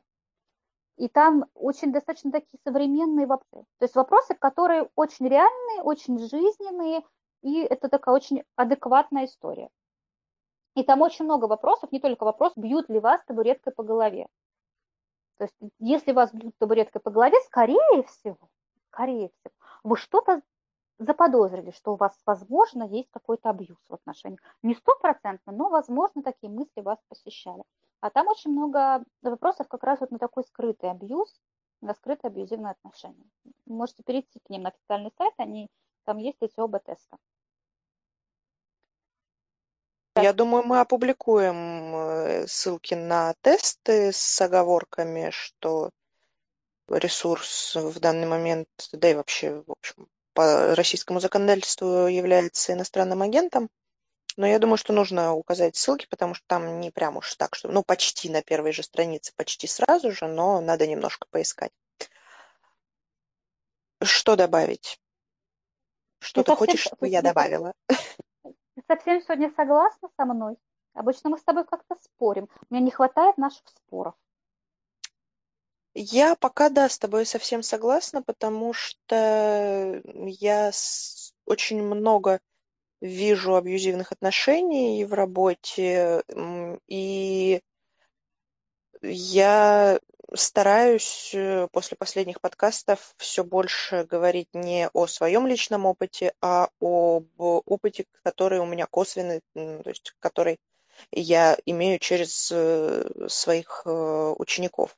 И там очень достаточно такие современные вопросы. То есть вопросы, которые очень реальные, очень жизненные, и это такая очень адекватная история. И там очень много вопросов, не только вопрос, бьют ли вас табуреткой по голове. То есть, если вас бьют табуреткой по голове, скорее всего, скорее всего, вы что-то заподозрили, что у вас, возможно, есть какой-то абьюз в отношениях. Не стопроцентно, но, возможно, такие мысли вас посещали. А там очень много вопросов как раз вот на такой скрытый абьюз, на скрытые абьюзивные отношения. можете перейти к ним на официальный сайт, они, там есть эти оба теста. Я думаю, мы опубликуем э, ссылки на тесты с оговорками, что ресурс в данный момент, да и вообще, в общем, по российскому законодательству является иностранным агентом. Но я думаю, что нужно указать ссылки, потому что там не прям уж так, что, ну, почти на первой же странице, почти сразу же, но надо немножко поискать. Что добавить? Что ты хочешь, чтобы я добавила? совсем сегодня согласна со мной? Обычно мы с тобой как-то спорим. Мне не хватает наших споров. Я пока, да, с тобой совсем согласна, потому что я очень много вижу абьюзивных отношений в работе, и я стараюсь э, после последних подкастов все больше говорить не о своем личном опыте, а об опыте, который у меня косвенный, то есть который я имею через э, своих э, учеников.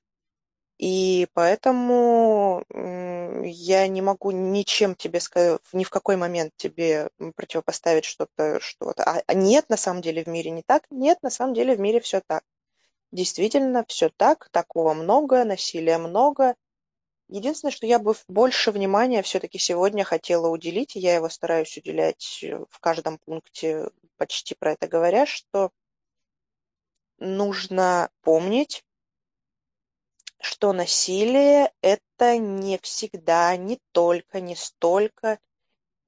И поэтому я не могу ничем тебе сказать, ни в какой момент тебе противопоставить что-то, что-то. А, а нет, на самом деле в мире не так. Нет, на самом деле в мире все так. Действительно, все так, такого много, насилия много. Единственное, что я бы больше внимания все-таки сегодня хотела уделить, и я его стараюсь уделять э, в каждом пункте, почти про это говоря, что нужно помнить, что насилие – это не всегда, не только, не столько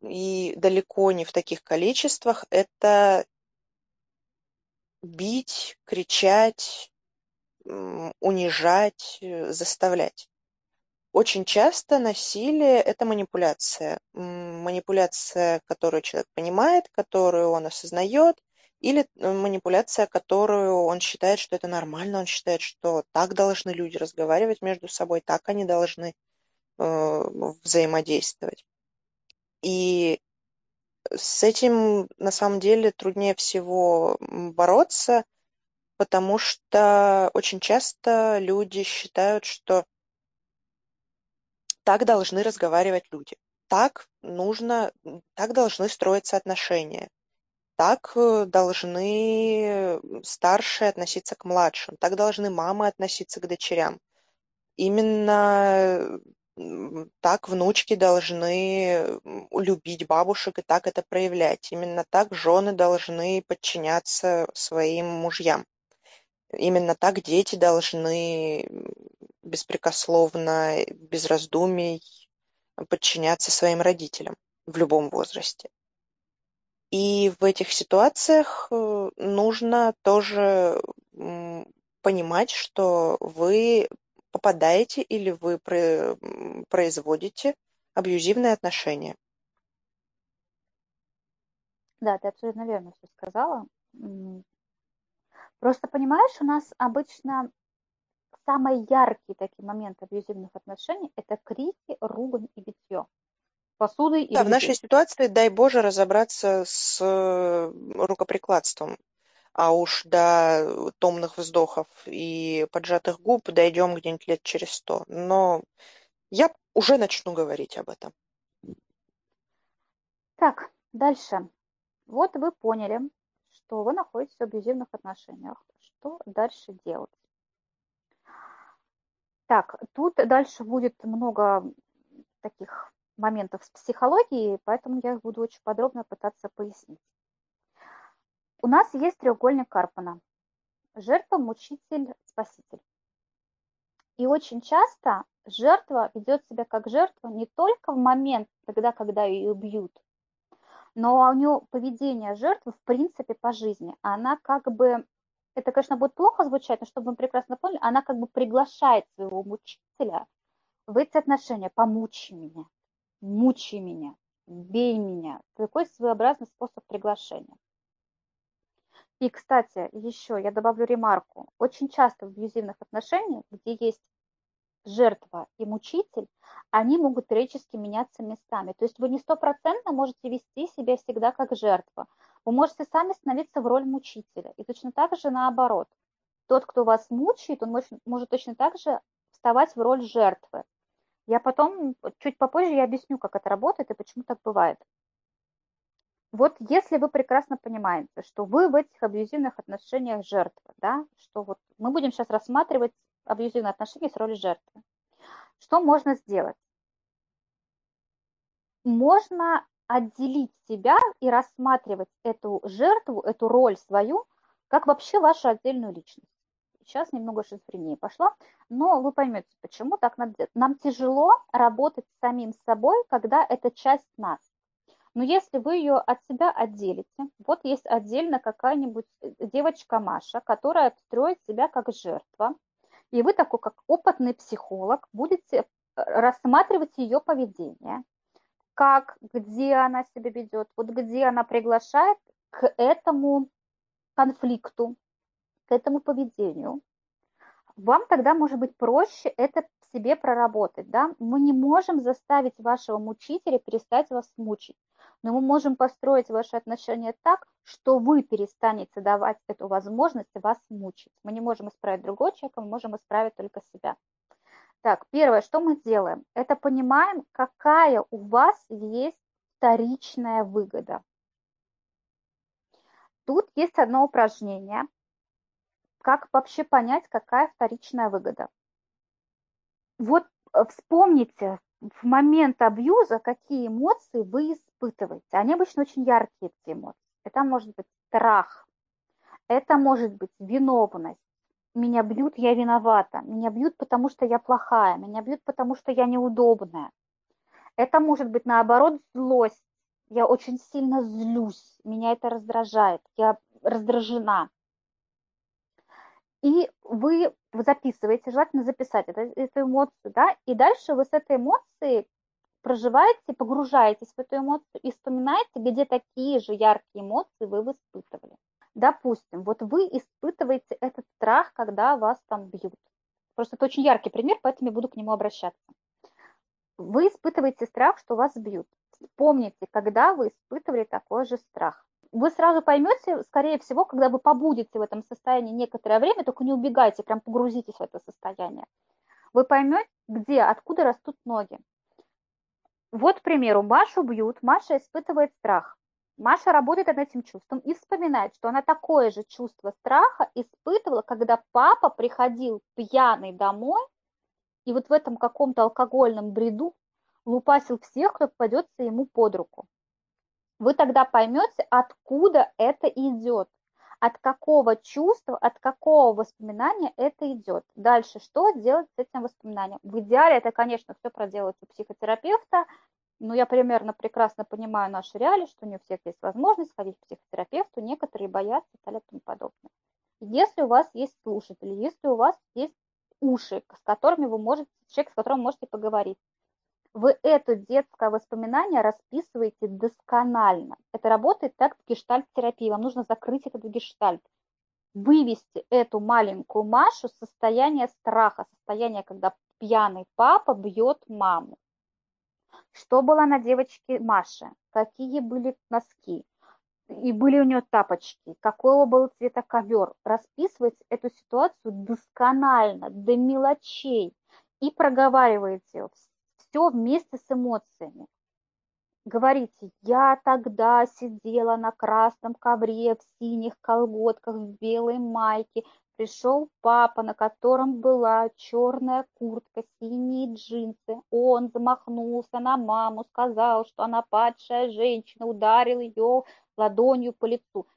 и далеко не в таких количествах. Это бить, кричать, унижать, э, заставлять. Очень часто насилие – это манипуляция. Манипуляция, которую человек понимает, которую он осознает, или э, манипуляция, которую он считает, что это нормально, он считает, что так должны люди разговаривать между собой, так они должны э, взаимодействовать. И с этим на самом деле труднее всего бороться, потому что очень часто люди считают, что так должны разговаривать люди, так нужно, так должны строиться отношения, так э, должны старшие относиться к младшим, так должны мамы относиться к дочерям. Именно так внучки должны любить бабушек и так это проявлять. Именно так жены должны подчиняться своим мужьям. Именно так дети должны беспрекословно, без раздумий подчиняться своим родителям в любом возрасте. И в этих ситуациях э, нужно тоже понимать, что вы попадаете или вы производите абьюзивные отношения. Да, ты абсолютно верно все сказала. Просто понимаешь, у нас обычно самые яркие такие моменты абьюзивных отношений – это крики, ругань и битье. Посудой и Да, в нашей ситуации, дай Боже, разобраться с э, рукоприкладством. А уж до томных вздохов и поджатых губ дойдем где-нибудь лет через сто. Но я уже начну говорить об этом. Так, дальше. Вот вы поняли, что вы находитесь в абьюзивных отношениях. Что дальше делать? Так, тут дальше будет много таких моментов с психологией, поэтому я их буду очень подробно пытаться пояснить. У нас есть треугольник Карпана. Жертва, мучитель, спаситель. И очень часто жертва ведет себя как жертва не только в момент, тогда, когда ее бьют, но у нее поведение жертвы в принципе по жизни. Она как бы, это, конечно, будет плохо звучать, но чтобы вы прекрасно поняли, она как бы приглашает своего мучителя в эти отношения, помучи меня, мучи меня, бей меня. Такой своеобразный способ приглашения. И, кстати, еще я добавлю ремарку. Очень часто в абьюзивных отношениях, где есть жертва и мучитель, они могут периодически меняться местами. То есть вы не стопроцентно можете вести себя всегда как жертва. Вы можете сами становиться в роль мучителя. И точно так же наоборот. Тот, кто вас мучает, он может, может точно так же вставать в роль жертвы. Я потом, чуть попозже я объясню, как это работает и почему так бывает. Вот если вы прекрасно понимаете, что вы в этих абьюзивных отношениях жертва, да, что вот мы будем сейчас рассматривать абьюзивные отношения с ролью жертвы. Что можно сделать? Можно отделить себя и рассматривать эту жертву, эту роль свою, как вообще вашу отдельную личность. Сейчас немного шизофрении пошло, но вы поймете, почему так нам тяжело работать с самим собой, когда это часть нас. Но если вы ее от себя отделите, вот есть отдельно какая-нибудь девочка Маша, которая строит себя как жертва, И вы такой, как опытный психолог, будете э, рассматривать ее поведение, как, где она себя ведет, вот где она приглашает к этому конфликту, этому поведению. Вам тогда может быть проще это себе проработать. Да? Мы не можем заставить вашего мучителя перестать вас мучить, но мы можем построить ваши отношения так, что вы перестанете давать эту возможность вас мучить. Мы не можем исправить другого человека, мы можем исправить только себя. Так, первое, что мы делаем, это понимаем, какая у вас есть вторичная выгода. Тут есть одно упражнение, как вообще понять, какая вторичная выгода. Вот э, вспомните в момент абьюза, какие эмоции вы испытываете. Они обычно очень яркие, эти эмоции. Это может быть страх, это может быть виновность, меня бьют, я виновата. Меня бьют, потому что я плохая. Меня бьют, потому что я неудобная. Это может быть наоборот злость. Я очень сильно злюсь. Меня это раздражает. Я раздражена. И вы записываете, желательно записать это, эту эмоцию, да, и дальше вы с этой эмоцией проживаете, погружаетесь в эту эмоцию и вспоминаете, где такие же яркие эмоции вы испытывали. Допустим, вот вы испытываете этот страх, когда вас там бьют. Просто это очень яркий пример, поэтому я буду к нему обращаться. Вы испытываете страх, что вас бьют. Вспомните, когда вы испытывали такой же страх. Вы сразу поймете, скорее всего, когда вы побудете в этом состоянии некоторое время, только не убегайте, прям погрузитесь в это состояние. Вы поймете, где, откуда растут ноги. Вот, к примеру, Машу бьют, Маша испытывает страх. Маша работает над этим чувством и вспоминает, что она такое же чувство страха испытывала, когда папа приходил пьяный домой и вот в этом каком-то алкогольном бреду лупасил всех, кто попадется ему под руку. Вы тогда поймете, откуда это идет, от какого чувства, от какого воспоминания это идет. Дальше, что делать с этим воспоминанием? В идеале это, конечно, все проделать у психотерапевта, но я примерно прекрасно понимаю наши реалии, что не у всех есть возможность ходить к психотерапевту, некоторые боятся и так тому подобное. Если у вас есть слушатели, если у вас есть уши, с которыми вы можете, человек, с которым можете поговорить, вы это детское воспоминание расписываете досконально. Это работает так в гештальт-терапии. Вам нужно закрыть этот гештальт. Вывести эту маленькую Машу в состояние страха, состояние, когда пьяный папа бьет маму. Что было на девочке Маше? Какие были носки? И были у нее тапочки, какого был цвета ковер. Расписывать эту ситуацию досконально, до мелочей. И проговариваете все вместе с эмоциями. Говорите, я тогда сидела на красном ковре, в синих колготках, в белой майке, Пришел папа, на котором была черная куртка, синие джинсы. Он замахнулся на маму, сказал, что она падшая женщина, ударил ее ладонью по лицу.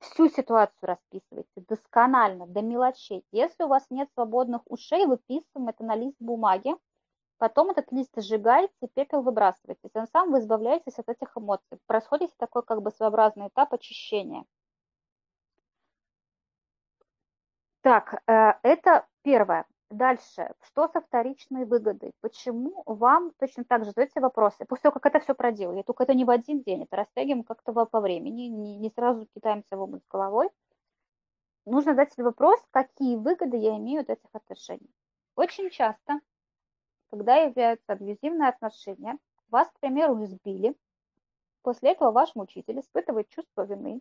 Всю ситуацию расписывайте досконально, до мелочей. Если у вас нет свободных ушей, выписываем это на лист бумаги. Потом этот лист сжигаете, пепел выбрасываете. Тем самым вы избавляетесь от этих эмоций. Происходит такой как бы своеобразный этап очищения. Так, э, это первое. Дальше, что со вторичной выгодой? Почему вам точно так же задаете вопросы? После того, как это все проделали, только это не в один день, это растягиваем как-то по времени, не, не сразу кидаемся в омут головой. Нужно задать себе вопрос, какие выгоды я имею от этих отношений. Очень часто, когда являются абьюзивные отношения, вас, к примеру, избили, после этого ваш мучитель испытывает чувство вины,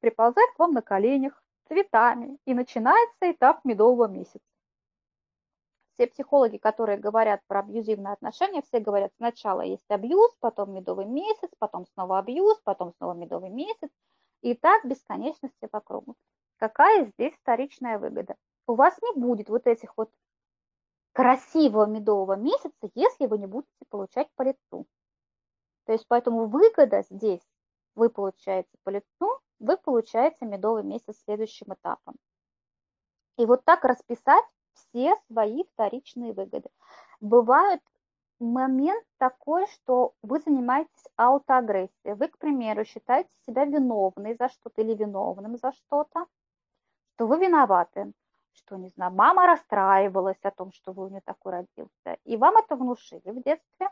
приползает к вам на коленях, цветами, и начинается этап медового месяца. Все психологи, которые говорят про абьюзивные отношения, все говорят, сначала есть абьюз, потом медовый месяц, потом снова абьюз, потом снова медовый месяц, и так бесконечности по кругу. Какая здесь вторичная выгода? У вас не будет вот этих вот красивого медового месяца, если вы не будете получать по лицу. То есть поэтому выгода здесь вы получаете по лицу, вы получаете медовый месяц следующим этапом. И вот так расписать все свои вторичные выгоды. Бывает момент такой, что вы занимаетесь аутоагрессией. Вы, к примеру, считаете себя виновной за что-то или виновным за что-то, что вы виноваты, что, не знаю, мама расстраивалась о том, что вы у нее такой родился. И вам это внушили в детстве,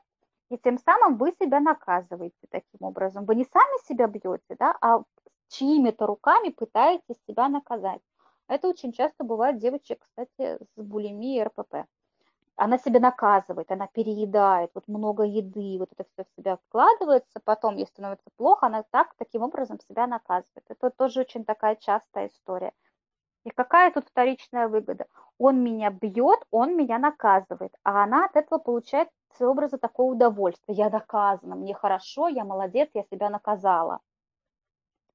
и тем самым вы себя наказываете таким образом. Вы не сами себя бьете, да, а чьими-то руками пытаетесь себя наказать. Это очень часто бывает девочек, кстати, с булимией и РПП. Она себя наказывает, она переедает, вот много еды, вот это все в себя вкладывается, потом, ей становится плохо, она так, таким образом себя наказывает. Это тоже очень такая частая история. И какая тут вторичная выгода? Он меня бьет, он меня наказывает, а она от этого получает образа такого удовольствия. Я доказана, мне хорошо, я молодец, я себя наказала.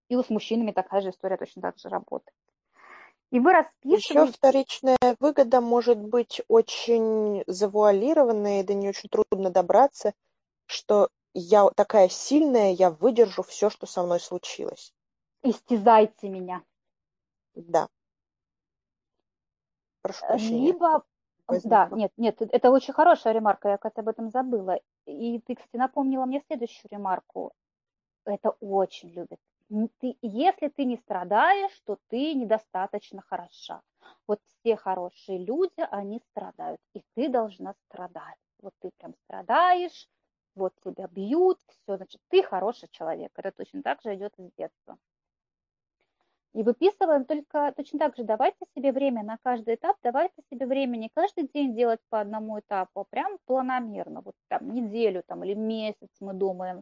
И с мужчинами такая же история точно так же работает. И вы расписываете... Еще вторичная выгода может быть очень завуалированная, и до нее очень трудно добраться, что я такая сильная, я выдержу все, что со мной случилось. Истязайте меня. Да. Прошу прощения. Либо Возникла. Да, нет, нет, это очень хорошая ремарка, я, кстати, об этом забыла. И ты, кстати, напомнила мне следующую ремарку. Это очень любят ты, если ты не страдаешь, то ты недостаточно хороша. Вот все хорошие люди, они страдают, и ты должна страдать. Вот ты прям страдаешь, вот тебя бьют, все, значит, ты хороший человек. Это точно так же идет из детства. И выписываем только точно так же, давайте себе время на каждый этап, давайте себе время не каждый день делать по одному этапу, а прям планомерно, вот там неделю там, или месяц мы думаем,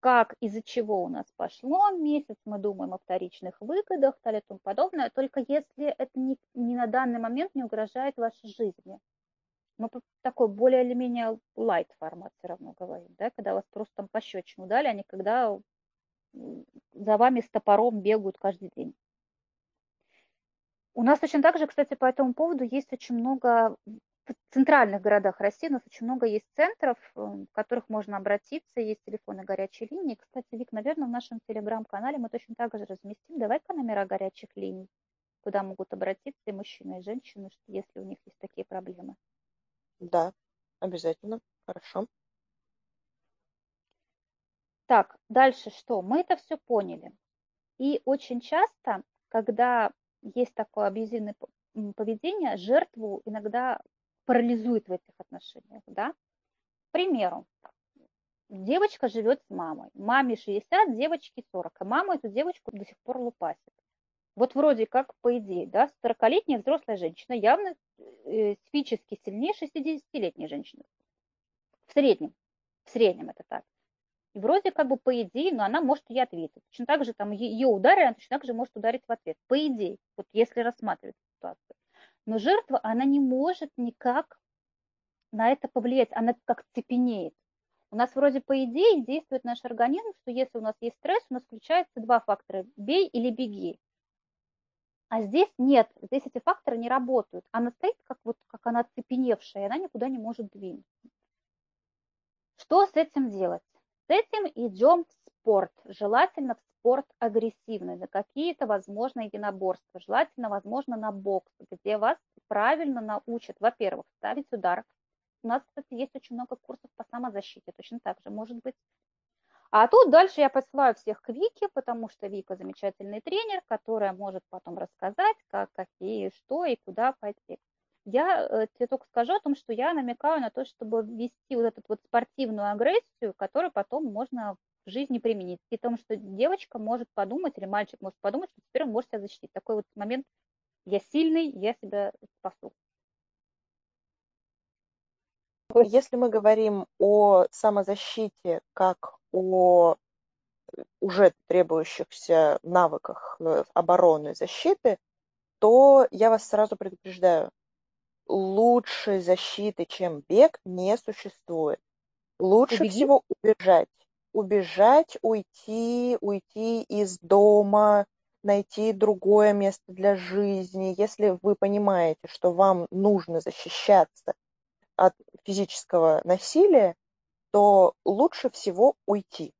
как, из-за чего у нас пошло месяц, мы думаем о вторичных выгодах и тому подобное, только если это не, не на данный момент не угрожает вашей жизни. Мы такой более или менее light формат все равно говорим, да, когда вас просто там пощечину дали, а не когда за вами с топором бегают каждый день. У нас точно так же, кстати, по этому поводу есть очень много в центральных городах России у нас очень много есть центров, э, в которых можно обратиться, есть телефоны горячей линии. Кстати, Вик, наверное, в нашем телеграм-канале мы точно так же разместим. Давай-ка номера горячих линий, куда могут обратиться и мужчины, и женщины, если у них есть такие проблемы. Да, обязательно. Хорошо. Так, дальше что? Мы это все поняли. И очень часто, когда есть такое абьюзивное поведение, жертву иногда парализует в этих отношениях, да. К примеру, девочка живет с мамой, маме 60, девочке 40, а мама эту девочку до сих пор лупасит. Вот вроде как, по идее, да, 40-летняя взрослая женщина явно э, физически сильнее 60-летней женщины. В среднем. В среднем это так. И вроде как бы по идее, но она может ей ответить. Точно так же там ее ударили, она точно так же может ударить в ответ. По идее, вот если рассматривать ситуацию. Но жертва, она не может никак на это повлиять, она как цепенеет. У нас вроде по идее действует наш организм, что если у нас есть стресс, у нас включаются два фактора – бей или беги. А здесь нет, здесь эти факторы не работают. Она стоит как, вот, как она цепеневшая, и она никуда не может двинуться. Что с этим делать? Этим идем в спорт, желательно в спорт агрессивный, на какие-то, возможно, единоборства, желательно, возможно, на бокс, где вас правильно научат, во-первых, ставить удар. У нас, кстати, есть очень много курсов по самозащите, точно так же может быть. А тут дальше я посылаю всех к Вике, потому что Вика замечательный тренер, которая может потом рассказать, как, какие, что и куда пойти. Я э, тебе только скажу о том, что я намекаю на то, чтобы ввести вот эту вот спортивную агрессию, которую потом можно в жизни применить. И том, что девочка может подумать, или мальчик может подумать, что теперь он может себя защитить. Такой вот момент «я сильный, я себя спасу». Если мы говорим о самозащите как о уже требующихся навыках э, обороны, защиты, то я вас сразу предупреждаю, лучшей защиты, чем бег, не существует. Лучше Убеги. всего убежать. Убежать, уйти, уйти из дома, найти другое место для жизни. Если вы понимаете, что вам нужно защищаться от физического насилия, то лучше всего уйти.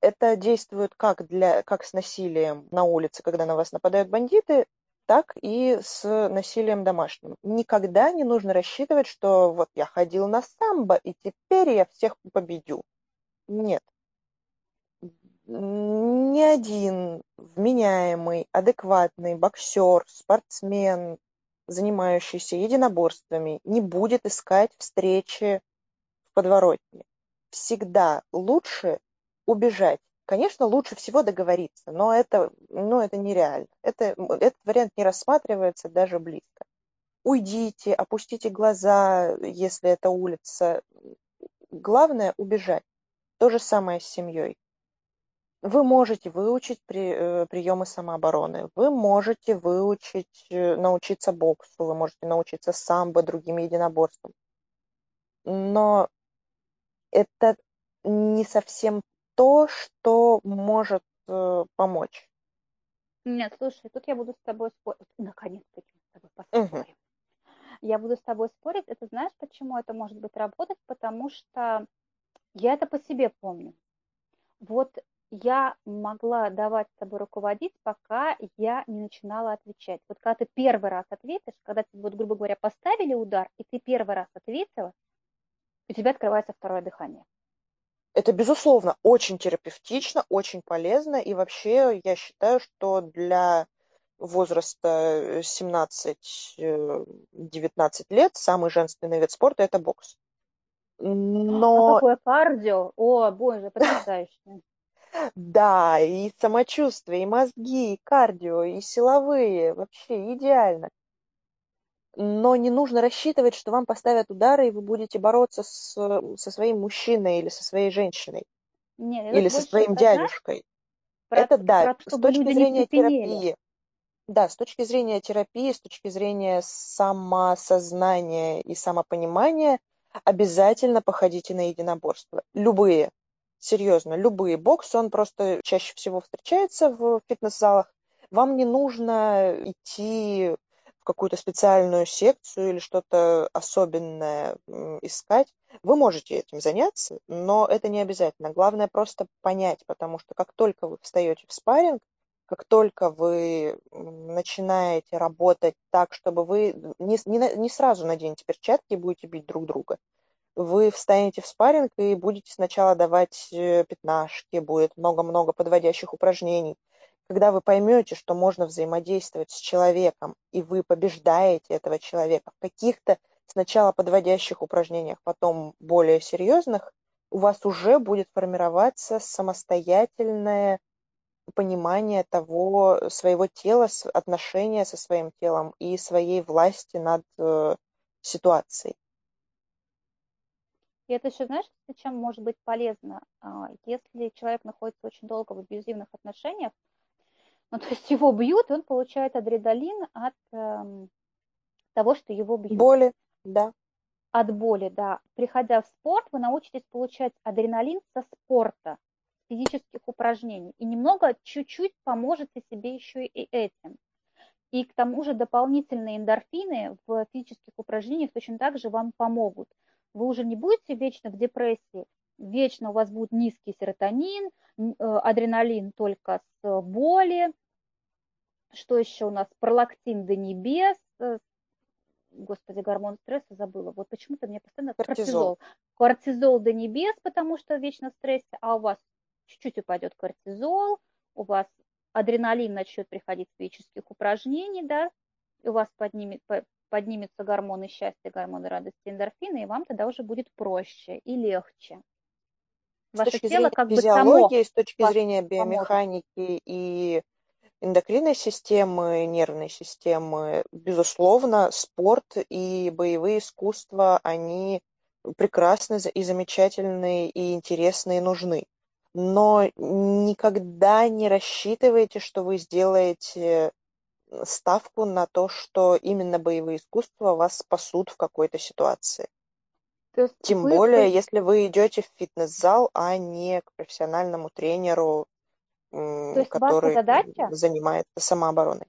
Это действует как, для, как с насилием на улице, когда на вас нападают бандиты, так и с насилием домашним. Никогда не нужно рассчитывать, что вот я ходил на самбо, и теперь я всех победю. Нет. Ни один вменяемый, адекватный боксер, спортсмен, занимающийся единоборствами, не будет искать встречи в подворотне. Всегда лучше убежать. Конечно, лучше всего договориться, но это, но это нереально. Это, этот вариант не рассматривается даже близко. Уйдите, опустите глаза, если это улица. Главное – убежать. То же самое с семьей. Вы можете выучить при, э, приемы самообороны, вы можете выучить, э, научиться боксу, вы можете научиться самбо, другим единоборствам. Но это не совсем то, что может э, помочь. Нет, слушай, тут я буду с тобой спорить. Наконец-таки с тобой поспорим. Угу. Я буду с тобой спорить. Это знаешь, почему это может быть работать? Потому что я это по себе помню. Вот я могла давать с тобой руководить, пока я не начинала отвечать. Вот когда ты первый раз ответишь, когда тебе, вот, грубо говоря, поставили удар, и ты первый раз ответила, у тебя открывается второе дыхание. Это, безусловно, очень терапевтично, очень полезно, и вообще я считаю, что для возраста 17-19 э, лет самый женственный вид спорта – это бокс. Но... А какое кардио? О, боже, потрясающе. Да, и самочувствие, и мозги, и кардио, и силовые. Вообще идеально. Но не нужно рассчитывать, что вам поставят удары, и вы будете бороться с, со своим мужчиной или со своей женщиной. Нет, или со своим дядюшкой. Про, это да, про, с точки зрения терапии. Да, с точки зрения терапии, с точки зрения самосознания и самопонимания, обязательно походите на единоборство. Любые серьезно, любые боксы, он просто чаще всего встречается в фитнес-залах. Вам не нужно идти в какую-то специальную секцию или что-то особенное искать. Вы можете этим заняться, но это не обязательно. Главное просто понять, потому что как только вы встаете в спарринг, как только вы начинаете работать так, чтобы вы не, не, не сразу наденете перчатки и будете бить друг друга, вы встанете в спарринг и будете сначала давать э, пятнашки, будет много-много подводящих упражнений. Когда вы поймете, что можно взаимодействовать с человеком, и вы побеждаете этого человека в каких-то сначала подводящих упражнениях, потом более серьезных, у вас уже будет формироваться самостоятельное понимание того своего тела, отношения со своим телом и своей власти над э, ситуацией. И это еще, знаешь, чем может быть полезно? А, если человек находится очень долго в абьюзивных отношениях, ну, то есть его бьют, и он получает адреналин от эм, того, что его бьют. Боли, да. От боли, да. Приходя в спорт, вы научитесь получать адреналин со спорта, физических упражнений. И немного, чуть-чуть поможете себе еще и этим. И к тому же дополнительные эндорфины в физических упражнениях точно так же вам помогут вы уже не будете вечно в депрессии, вечно у вас будет низкий серотонин, э, адреналин только с боли, что еще у нас, пролактин до небес, э, господи, гормон стресса забыла, вот почему-то мне постоянно кортизол. Кортизол до небес, потому что вечно в стрессе, а у вас чуть-чуть упадет кортизол, у вас адреналин начнет приходить с физических упражнений, да, и у вас поднимет, поднимется гормоны счастья, гормоны радости, эндорфины, и вам тогда уже будет проще и легче. Ваше с точки тело зрения как бы само с точки зрения биомеханики поможет. и эндокринной системы, нервной системы, безусловно, спорт и боевые искусства, они прекрасны и замечательные, и интересные, и нужны. Но никогда не рассчитывайте, что вы сделаете ставку на то, что именно боевые искусства вас спасут в какой-то ситуации. То есть Тем вы... более, если вы идете в фитнес-зал, а не к профессиональному тренеру, То есть который задача... занимается самообороной.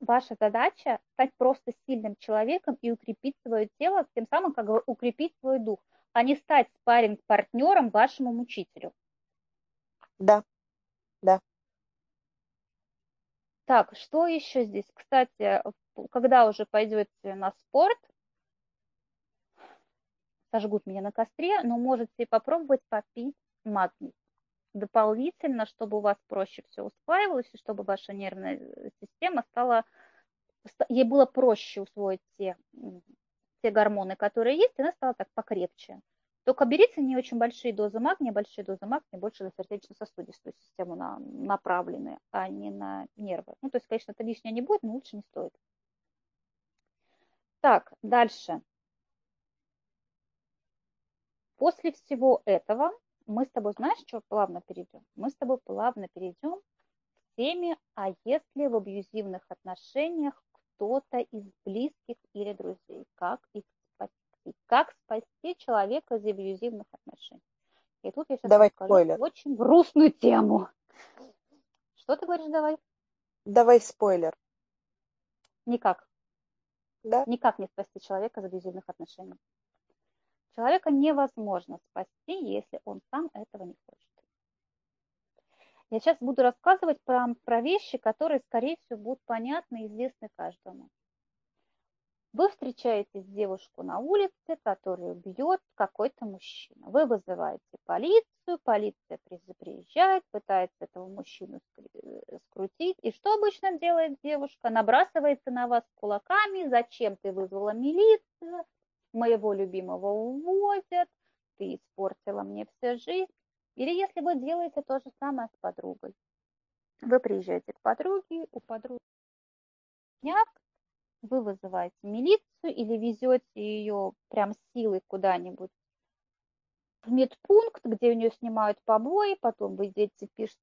Ваша задача стать просто сильным человеком и укрепить свое тело, тем самым как бы укрепить свой дух, а не стать спарринг-партнером вашему мучителю. Да, да. Так, что еще здесь? Кстати, когда уже пойдете на спорт, сожгут меня на костре, но можете попробовать попить магний дополнительно, чтобы у вас проще все усваивалось, и чтобы ваша нервная система стала ей было проще усвоить те, те гормоны, которые есть, и она стала так покрепче. Только берите не очень большие дозы магния, большие дозы магния больше на сердечно-сосудистую систему на, направлены, а не на нервы. Ну, то есть, конечно, это лишнее не будет, но лучше не стоит. Так, дальше. После всего этого мы с тобой, знаешь, что плавно перейдем? Мы с тобой плавно перейдем к теме, а если в абьюзивных отношениях кто-то из близких или друзей, как их спасти? Как спасти человека из абьюзивных отношений? И тут я сейчас давай расскажу спойлер. очень грустную тему. Что ты говоришь, давай? Давай спойлер. Никак. Да? Никак не спасти человека из абьюзивных отношений. Человека невозможно спасти, если он сам этого не хочет. Я сейчас буду рассказывать про, про вещи, которые, скорее всего, будут понятны и известны каждому. Вы встречаете девушку на улице, которую бьет какой-то мужчина. Вы вызываете полицию, полиция приезжает, пытается этого мужчину э, скрутить. И что обычно делает девушка? Набрасывается на вас кулаками, зачем ты вызвала милицию, моего любимого увозят, ты испортила мне всю жизнь. Или если вы делаете то же самое с подругой. Вы приезжаете к подруге, у подруги сняк, вы вызываете милицию или везете ее прям силой куда-нибудь в медпункт, где у нее снимают побои, потом вы идете, пишете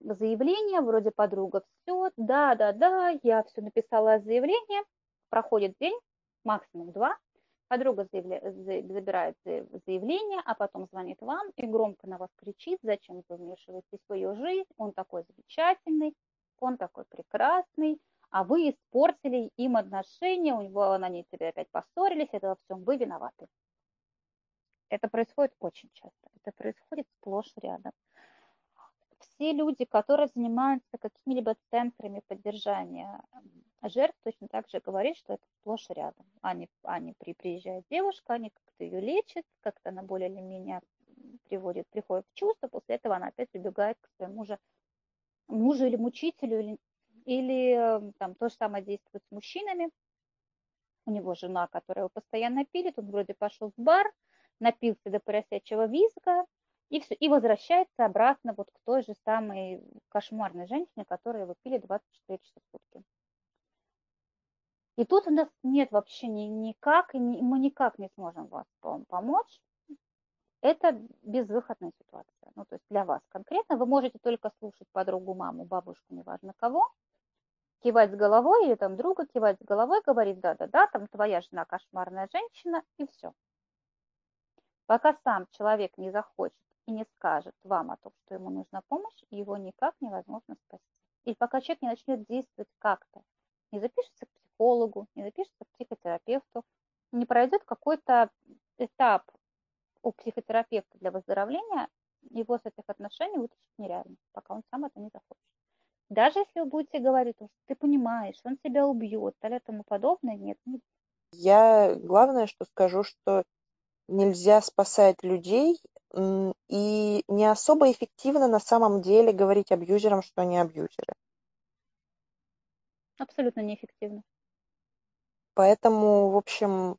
заявление, вроде подруга, все, да, да, да, я все написала заявление, проходит день, максимум два, Подруга забирает заявление, а потом звонит вам и громко на вас кричит, зачем вы вмешиваетесь в свою жизнь, он такой замечательный, он такой прекрасный, а вы испортили им отношения, у него они тебе опять поссорились, это во всем вы виноваты. Это происходит очень часто, это происходит сплошь рядом. Все люди, которые занимаются какими-либо центрами поддержания жертв точно так же говорит, что это сплошь рядом. Они, они при, приезжает девушка, они как-то ее лечат, как-то она более или менее приводит, приходит в чувство, после этого она опять убегает к своему же мужу или мучителю, или, или там то же самое действует с мужчинами. У него жена, которая его постоянно пилит, он вроде пошел в бар, напился до поросячьего визга, и все, и возвращается обратно вот к той же самой кошмарной женщине, которая его пилит 24 часа в сутки. И тут у нас нет вообще ни, никак, и мы никак не сможем вас помочь. Это безвыходная ситуация. Ну, то есть для вас конкретно вы можете только слушать подругу, маму, бабушку, неважно кого, кивать с головой или там друга кивать с головой, говорить, да-да-да, там твоя жена кошмарная женщина, и все. Пока сам человек не захочет и не скажет вам о том, что ему нужна помощь, его никак невозможно спасти. И пока человек не начнет действовать как-то, не запишется к психологу, не запишется к психотерапевту, не пройдет какой-то этап у психотерапевта для выздоровления, его с этих отношений вытащить нереально, пока он сам это не захочет. Даже если вы будете говорить, что ты понимаешь, он тебя убьет, или тому подобное, нет. Я главное, что скажу, что нельзя спасать людей, и не особо эффективно на самом деле говорить абьюзерам, что они абьюзеры. Абсолютно неэффективно. Поэтому, в общем,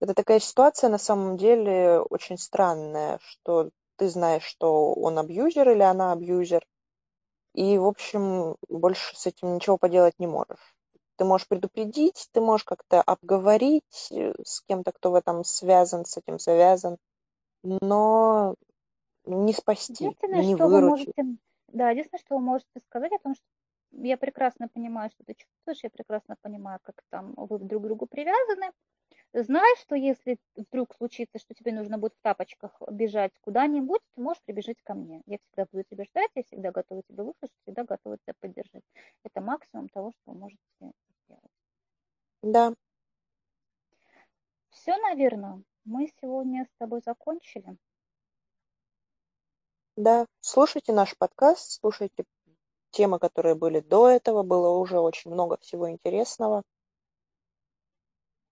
это такая ситуация на самом деле очень странная, что ты знаешь, что он абьюзер или она абьюзер, и, в общем, больше с этим ничего поделать не можешь. Ты можешь предупредить, ты можешь как-то обговорить э, с кем-то, кто в этом связан, с этим завязан, но не спасти, единственное, не что выручить. Вы можете, да, единственное, что вы можете сказать о том, что я прекрасно понимаю, что ты чувствуешь, я прекрасно понимаю, как там вы друг к другу привязаны. Знаешь, что если вдруг случится, что тебе нужно будет в тапочках бежать куда-нибудь, ты можешь прибежать ко мне. Я всегда буду тебя ждать, я всегда готова тебя выслушать, всегда готова тебя поддержать. Это максимум того, что вы можете сделать. Да. Все, наверное, мы сегодня с тобой закончили. Да, слушайте наш подкаст, слушайте темы, которые были до этого, было уже очень много всего интересного.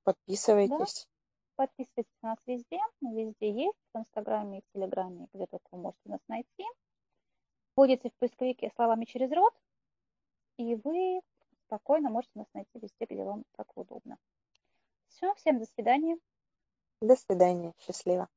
Подписывайтесь. Да. Подписывайтесь на нас везде, везде есть, в Инстаграме и в Телеграме, где только вы можете нас найти. Вводите в поисковике словами через рот, и вы спокойно можете нас найти везде, где вам так удобно. Все, всем до свидания. До свидания. Счастливо.